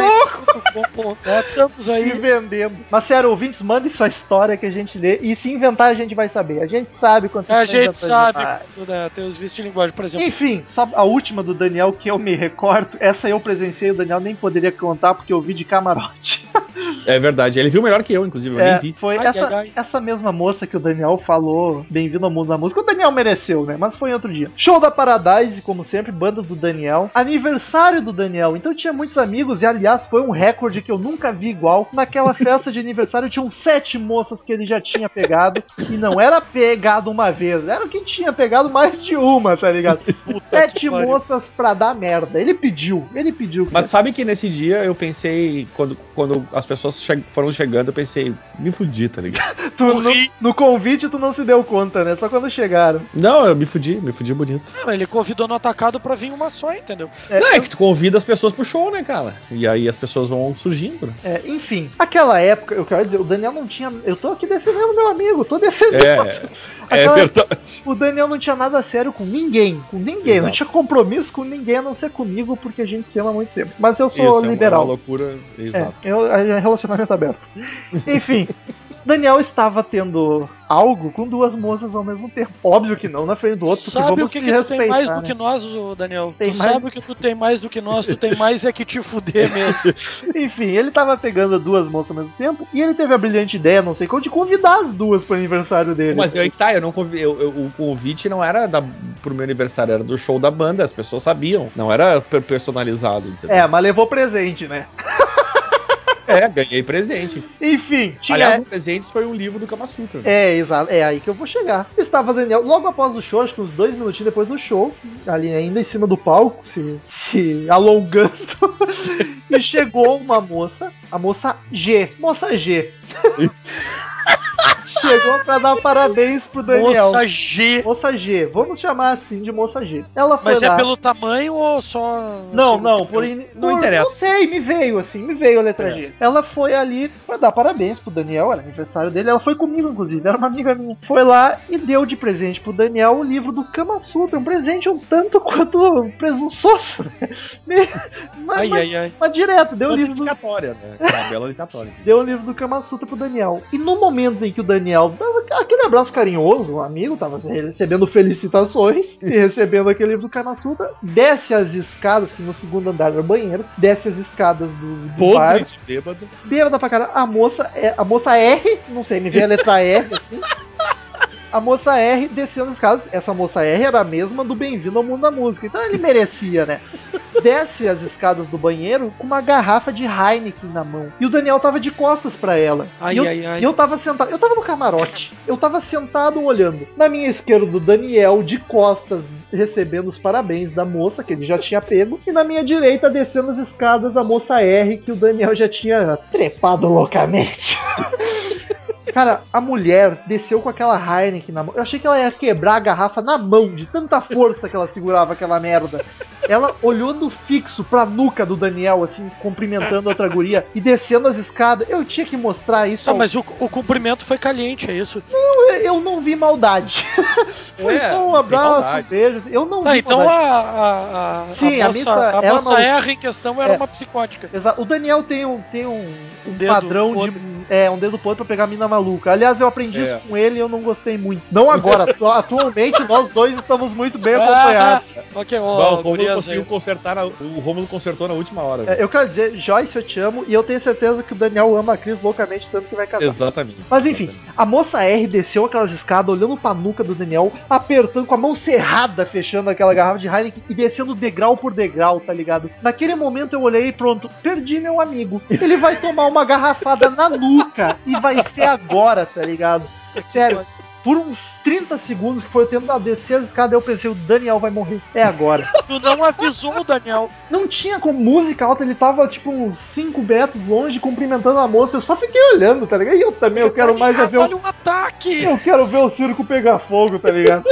crazymetal.com. É, Se aí. vendendo. Mas sério, ouvintes, mandem sua história que a gente lê. E se inventar, a gente vai saber. A gente sabe quando vocês A estão gente sabe, demais. né, tem os vícios de linguagem, por exemplo. Enfim, só a última do Daniel que eu me recordo, essa eu presenciei, o Daniel nem poderia contar porque eu vi de camarote. É verdade. Ele viu melhor que eu, inclusive, eu É, nem vi. foi Ai, essa, ai, ai. essa mesma moça que o Daniel falou, bem-vindo ao mundo da música. O Daniel mereceu, né? Mas foi em outro dia. Show da Paradise, como sempre, banda do Daniel. Aniversário do Daniel. Então tinha muitos amigos e, aliás, foi um recorde que eu nunca vi igual. Naquela festa de aniversário tinham sete moças que ele já tinha pegado. E não era pegado uma vez, era o que tinha pegado mais de uma, tá ligado? <laughs> sete moças pra dar merda. Ele pediu, ele pediu. Mas sabe que nesse dia eu pensei, quando, quando as pessoas che- foram chegando, eu pensei, me fudi, tá ligado? <laughs> Tu, no, no convite tu não se deu conta, né? Só quando chegaram. Não, eu me fudi, me fudi bonito. Não, ele convidou no atacado pra vir uma só, entendeu? É, Não, é que tu convida as pessoas pro show, né, cara? E aí as pessoas vão surgindo. né? É, enfim, aquela época, eu quero dizer, o Daniel não tinha. Eu tô aqui defendendo meu amigo, tô defendendo. É, <laughs> é Aquela- verdade. O Daniel não tinha nada sério com ninguém, com ninguém, não Exato. tinha compromisso com ninguém a não ser comigo, porque a gente se ama há muito tempo. Mas eu sou Isso, é liberal. É uma loucura. É, Exato. eu, é relacionamento aberto. Enfim. <laughs> Daniel estava tendo algo com duas moças ao mesmo tempo. Óbvio que não na frente do outro, porque Sabe vamos o que, se que tu respeitar. tem mais do né? que nós, Daniel? Tem tu mais- sabe o que tu tem mais do que nós, tu tem mais é que te fuder mesmo. <laughs> Enfim, ele tava pegando duas moças ao mesmo tempo e ele teve a brilhante ideia, não sei como, de convidar as duas pro aniversário dele. Mas aí que tá, eu não convi- eu- eu- o convite não era da, pro meu aniversário, era do show da banda, as pessoas sabiam. Não era per- personalizado, entendeu? É, mas levou presente, né? <laughs> É, ganhei presente. Enfim, tinha. Aliás, um presente foi um livro do Kama Sutra. É, exato. É aí que eu vou chegar. Estava Daniel, logo após o show, acho que uns dois minutinhos depois do show, ali ainda em cima do palco, se, se alongando, <laughs> e chegou uma moça, a moça G. Moça G. <laughs> chegou pra dar parabéns pro Daniel. Moça G. Moça G, vamos chamar assim de Moça G. Ela foi Mas é pelo tamanho ou só. Não, assim, não, pelo- por, in- Não por- interessa. Não sei, me veio assim, me veio a letra G. Ela foi ali pra dar parabéns pro Daniel, era aniversário dele. Ela foi comigo, inclusive, era uma amiga minha. Foi lá e deu de presente pro Daniel o livro do Kama Sutra. Um presente um tanto <laughs> quanto presunçoso. né? <laughs> mas, Ai, mas, ai, ai. mas direto, deu o livro do né? Uma bela deu o livro do Kama Sutra pro Daniel. E no momento em que o Daniel dava aquele abraço carinhoso, o amigo tava recebendo felicitações <laughs> e recebendo aquele livro do Kama Sutra, desce as escadas, que no segundo andar era o banheiro, desce as escadas do, do bar, Podre de bêbado. bêbada pra caralho. A moça, é, a moça R, não sei, me veio a letra R assim. <laughs> A moça R descendo as escadas. Essa moça R era a mesma do Bem-vindo ao Mundo da Música. Então ele merecia, né? <laughs> Desce as escadas do banheiro com uma garrafa de Heineken na mão. E o Daniel tava de costas pra ela. Ai, e eu, ai, ai. eu tava sentado. Eu tava no camarote. Eu tava sentado olhando. Na minha esquerda, o Daniel de costas recebendo os parabéns da moça, que ele já tinha pego. E na minha direita, descendo as escadas, a moça R, que o Daniel já tinha trepado loucamente. <laughs> Cara, a mulher desceu com aquela Heineken na mão. Eu achei que ela ia quebrar a garrafa na mão, de tanta força que ela segurava aquela merda. Ela olhando fixo pra nuca do Daniel, assim, cumprimentando a outra guria e descendo as escadas. Eu tinha que mostrar isso. Não, ao- mas o, o cumprimento foi caliente, é isso. eu, eu não vi maldade. Foi É, só um abraço, um beijo. Eu não Ah, vi então maldade. a, a, Sim, a a moça, missa a era moça maluca. R em questão era É. uma psicótica. Exato. O Daniel tem um, tem um, um dedo padrão de. É, um dedo podre pra pegar a mina maluca. Aliás, eu aprendi É. isso com ele e eu não gostei muito. Não agora. <laughs> atu- Atualmente, nós dois estamos muito bem Ah, acompanhados. <laughs> ok, Bom, ó, o Romulo gurias conseguiu consertar, na- o Romulo consertou na última hora. É, eu quero dizer, Joyce, eu te amo e eu tenho certeza que o Daniel ama a Cris loucamente, tanto que vai casar. Exatamente. Mas enfim, a moça R desceu aquelas escadas, olhando pra nuca do Daniel, apertando com a mão cerrada, fechando aquela garrafa de Heineken e descendo degrau por degrau, tá ligado? Naquele momento eu olhei e pronto, perdi meu amigo. Ele vai tomar uma garrafada na nuca e vai ser agora, tá ligado? Sério, por uns 30 segundos, que foi o tempo de descer as escadas, eu pensei, o Daniel vai morrer. É agora. <laughs> Tu não avisou o Daniel. Não tinha como música alta, ele tava tipo uns 5 metros longe, cumprimentando a moça. Eu só fiquei olhando, tá ligado? E eu também, eu quero mais é ver o Olha um ataque! eu quero ver o circo pegar fogo, tá ligado?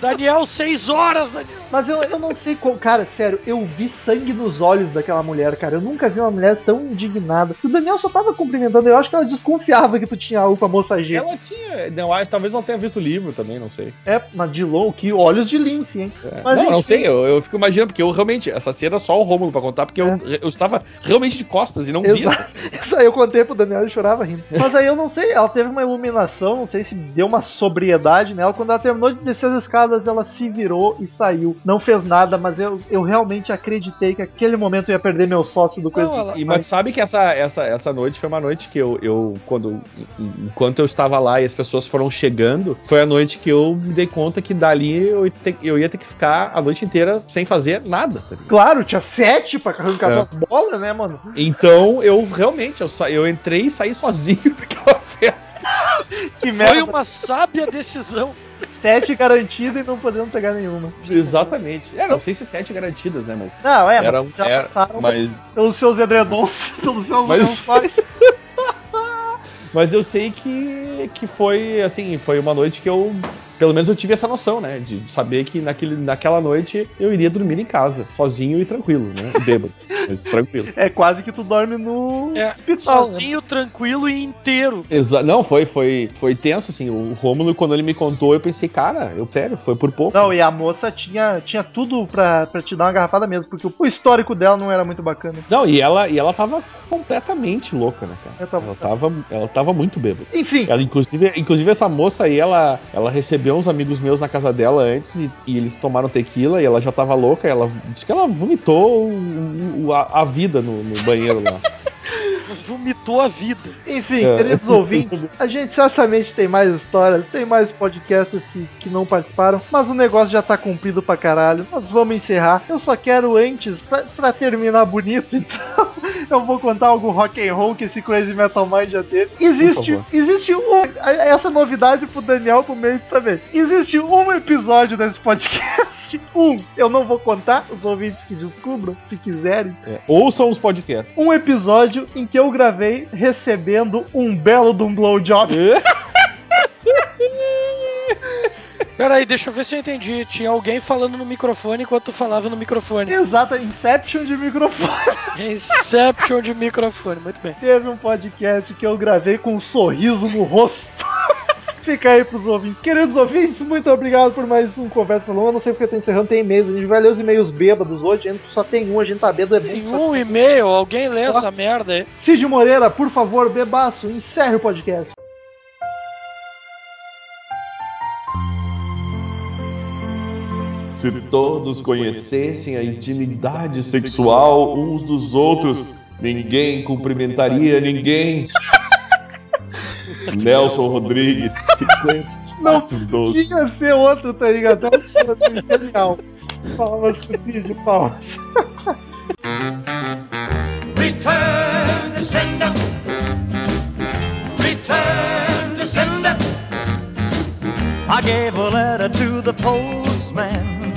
Daniel, seis horas, Daniel. Mas eu, eu não sei qual. Cara, sério, eu vi sangue nos olhos daquela mulher, cara. Eu nunca vi uma mulher tão indignada. O Daniel só tava cumprimentando. Eu acho que ela desconfiava que tu tinha algo com a moça G. Ela tinha. Não, talvez ela tenha visto o livro também, não sei. É, mas de longe, que olhos de lince, hein? Mas, não, não enfim. sei, eu, eu fico imaginando, porque eu realmente, essa cena é só o Rômulo pra contar, porque eu, eu estava realmente de costas e não. Exato. <laughs> Isso aí eu contei pro Daniel e chorava rindo. <laughs> Mas aí eu não sei, ela teve uma iluminação, não sei se deu uma sobriedade nela. Quando ela terminou de descer as escadas, ela se virou e saiu. Não fez nada, mas eu, eu realmente acreditei que aquele momento eu ia perder meu sócio do coisa. Não, ela- E, mas sabe que essa, essa, essa noite foi uma noite que eu, eu quando, enquanto eu estava lá e as pessoas foram chegando, foi a noite que eu me dei conta que dali eu, ia ter- eu ia ter que ficar a noite inteira sem fazer nada. tá? Claro, tinha sete pra arrancar É. duas bolas, né, mano? Então eu realmente, eu, sa- eu entrei e saí sozinho <laughs> daquela <laughs> festa. Que Foi merda. uma sábia decisão. Sete garantidas e não podendo pegar nenhuma. Exatamente. É, não sei se sete garantidas, né? Mas. Não, é, Era, mas já era, passaram mas, pelos seus edredons, <laughs> pelos seus Mas- lençóis. <laughs> mas eu sei que, que foi assim, foi uma noite que eu pelo menos eu tive essa noção, né? De saber que naquele, naquela noite eu iria dormir em casa, sozinho e tranquilo, né? E bêbado, <laughs> mas tranquilo. É quase que tu dorme no É, hospital. né? sozinho, tranquilo e inteiro. Exa não, foi, foi, foi tenso, assim. O Rômulo, quando ele me contou, eu pensei, cara, eu sério, foi por pouco. Não, e a moça tinha, tinha tudo pra, pra te dar uma garrafada mesmo, porque o, histórico dela não era muito bacana. Não, e ela, e ela tava completamente louca, né, cara? Eu tava- Ela tava, ela tava muito bêbada. Enfim, Ela, inclusive, inclusive, essa moça aí, ela, ela recebeu uns amigos meus na casa dela antes e, e eles tomaram tequila e ela já tava louca. Ela disse que ela vomitou o- o- a, a vida no, no banheiro lá. <laughs> Vomitou a vida. enfim, É. queridos <laughs> ouvintes, a gente certamente tem mais histórias, tem mais podcasts que, que não participaram, mas o negócio já tá cumprido pra caralho. Nós vamos encerrar. Eu só quero antes, pra, pra terminar bonito, <laughs> então, eu vou contar algum rock and roll que esse Crazy Metal Mind já teve. Existe, existe um, essa novidade pro Daniel pro meio também. Existe um episódio desse podcast. <laughs> Um, eu não vou contar, os ouvintes que descubram, se quiserem. É, ouçam os podcasts. Um episódio em que eu gravei recebendo um belo de um blowjob. <laughs> Peraí, deixa eu ver se eu entendi. Tinha alguém falando no microfone enquanto tu falava no microfone. Exato, Inception de microfone. Inception de microfone, muito bem. Teve um podcast que eu gravei com um sorriso no rosto. <laughs> Fica aí pros ouvintes. Queridos ouvintes, muito obrigado por mais um Conversa Longa. Não sei porque eu tô encerrando, tem e-mails. A gente vai ler os e-mails bêbados hoje. A gente só tem um, a gente tá bêbado. É bom Tem só- um e-mail, alguém lê essa merda aí. Cid Moreira, por favor, bebaço, encerre o podcast. Se todos conhecessem a intimidade sexual uns dos outros, ninguém cumprimentaria ninguém. Nelson Rodrigues, 5412. Tinha ser outro, tá ligado? Até o genial. Palmas pro Cid, palmas. Return to sender. Return to sender. I gave a letter to the postman.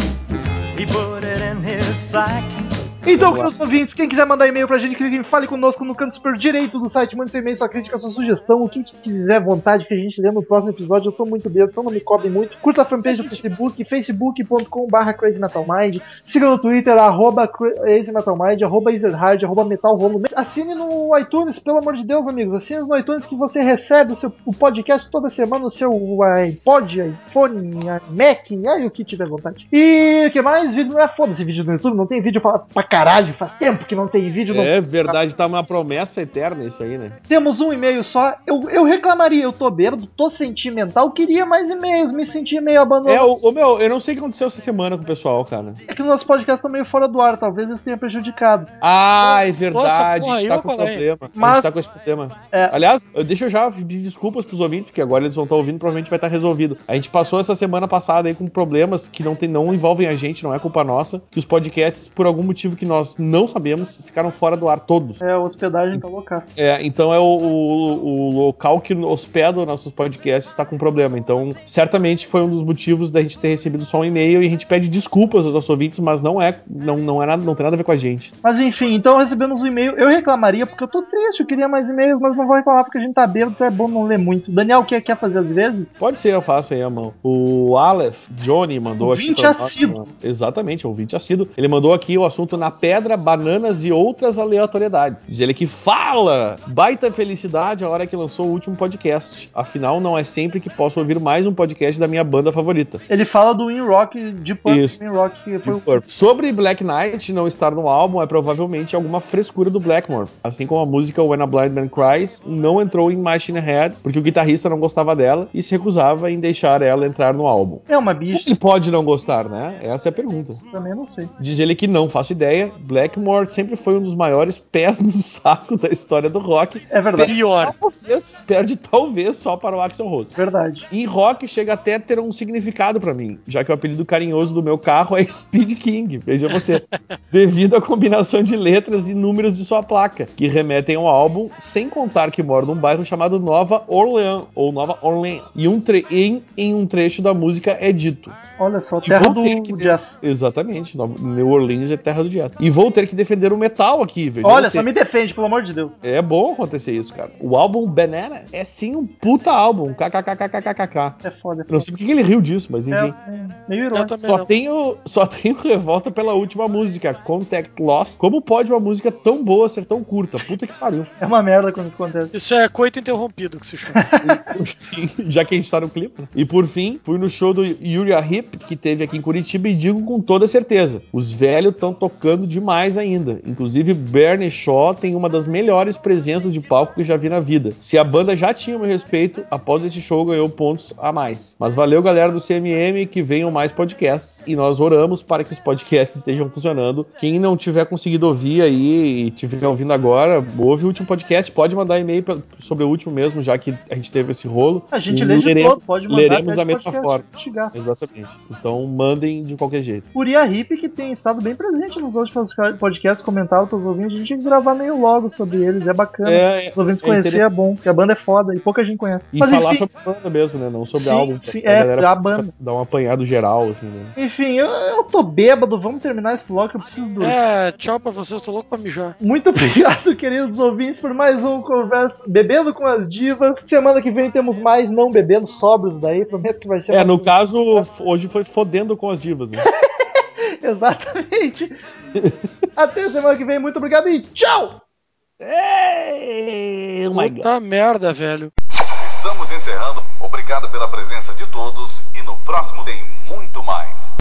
He put it in his sack. Então, queridos ouvintes, quem quiser mandar e-mail pra gente, clique em Fale Conosco no canto superior direito do site, mande seu e-mail, sua crítica, sua sugestão, o que quiser vontade que a gente lê no próximo episódio. Eu tô muito bem, então não me cobre muito. Curta a fanpage do Facebook, facebook.com.br crazymetalmind. Siga no Twitter, arroba crazymetalmind, arroba ezerhard, arroba metalrolo. Assine no iTunes, pelo amor de Deus, amigos. Assine no iTunes que você recebe o, seu, o podcast toda semana no seu iPod, iPhone, Mac, aí o que tiver vontade. E o que mais? Vídeo não é foda-se vídeo no YouTube, não tem vídeo pra, pra caralho, faz tempo que não tem vídeo. Não... É verdade, tá uma promessa eterna isso aí, né? Temos um e-mail só. Eu, eu reclamaria, eu tô bêbado, tô sentimental, queria mais e-mails, me senti meio abandonado. É, o, o meu, eu não sei o que aconteceu essa semana com o pessoal, cara. É que o nosso podcast tá meio fora do ar, talvez isso tenha prejudicado. Ah, é verdade, porra, a gente tá com falei. problema. A Mas- gente tá com esse problema. É. Aliás, deixa eu já pedir desculpas pros ouvintes, porque agora eles vão estar ouvindo, provavelmente vai estar resolvido. A gente passou essa semana passada aí com problemas que não, tem, não envolvem a gente, não é culpa nossa, que os podcasts, por algum motivo que nós não sabemos, ficaram fora do ar todos. É, a hospedagem tá loucaça. É, então é o, o- o local que hospeda os nossos podcasts está com problema. Então, certamente foi um dos motivos da gente ter recebido só um e-mail e a gente pede desculpas aos nossos ouvintes, mas não é, não, não é nada, não tem nada a ver com a gente. Mas enfim, então recebemos um e-mail. Eu reclamaria porque eu tô triste, eu queria mais e-mails, mas não vou reclamar porque a gente tá bêbado, então é bom não ler muito. Daniel, quer, quer fazer às vezes? Pode ser, eu faço aí a mão. O Aleph Johnny mandou aqui. Ouvinte pra nós, assíduo. Exatamente, ouvinte assíduo. Ele mandou aqui o assunto na pedra, bananas e outras aleatoriedades. Diz ele que fala! Baita felicidade a hora que lançou o último podcast. Afinal, não é sempre que posso ouvir mais um podcast da minha banda favorita. Ele fala do In Rock de Punk, Isso. In Rock que foi Deep Purple. Sobre Black Knight não estar no álbum é provavelmente alguma frescura do Blackmore, assim como a música When a Blind Man Cries não entrou em Machine Head porque o guitarrista não gostava dela e se recusava em deixar ela entrar no álbum. é uma bicha, Ele pode não gostar, né? Essa é a pergunta. também não sei. Diz ele que não faço ideia. Blackmore sempre foi um dos maiores pés no saco da história do rock. É verdade, Pior. Talvez, perde talvez só para o Axel Rose. verdade. Em rock chega até a ter um significado pra mim, já que o apelido carinhoso do meu carro é Speed King, veja você, <laughs> devido à combinação de letras e números de sua placa, que remetem ao álbum, sem contar que mora num bairro chamado Nova Orleans, ou Nova Orleans, e um tre em, em um trecho da música é dito. Olha só, terra do jazz. Exatamente, Nova- New Orleans é terra do jazz. Ligado? E vou ter que defender o metal aqui, velho. Olha, só me defende, pelo amor de Deus. É bom acontecer isso, cara. O álbum Banana é sim um puta álbum. KKKKKKK. É foda. Eu não sei porque que ele riu disso, mas enfim. É, é meio irônico. também Só não. tenho, só tenho revolta pela última música, Contact Lost. Como pode uma música tão boa ser tão curta? Puta que pariu. É uma merda quando isso acontece. Isso é coito interrompido que se chama. Fim, já que a gente tá no clipe. né? E por fim, fui no show do Uriah Heep, que teve aqui em Curitiba, e digo com toda certeza: os velhos estão tocando demais ainda. Inclusive, Bernie Shaw tem uma das melhores presenças de palco que eu já vi na vida. Se a banda já tinha o meu respeito, após esse show ganhou pontos a mais. Mas valeu, galera do CMM, que venham mais podcasts. E nós oramos para que os podcasts estejam funcionando. Quem não tiver conseguido ouvir aí e tiver ouvindo agora, ouve o último podcast. Pode mandar e-mail pra- sobre o último mesmo, já que a gente teve esse rolo. A gente lê de todo, pode mandar. Leremos da mesma forma. Exatamente. Então mandem de qualquer jeito. Uriah Hip, que tem estado bem presente nos outros podcasts, comentava para os ouvintes, a gente tinha que gravar meio logo sobre eles, é bacana. É, Os ouvintes é conhecer é bom, porque a banda é foda e pouca gente conhece. E Mas falar enfim, sobre a banda mesmo, né? Não sobre Sim, álbum. sim, pra é, galera a banda. Dar um apanhado geral, assim, né? enfim eu, eu tô bêbado, vamos terminar esse bloco, eu preciso dormir. É, tchau pra vocês, tô louco pra mijar. Muito obrigado, <laughs> queridos ouvintes, por mais um Conversa Bebendo com as Divas. Semana que vem temos mais não bebendo sóbrios daí, prometo que vai ser É, no caso, hoje foi fodendo com as divas, né? <laughs> Exatamente. <laughs> Até semana que vem, muito obrigado e tchau! Ei, oh. Puta merda, velho. Estamos encerrando. Obrigado pela presença de todos e no próximo tem muito mais.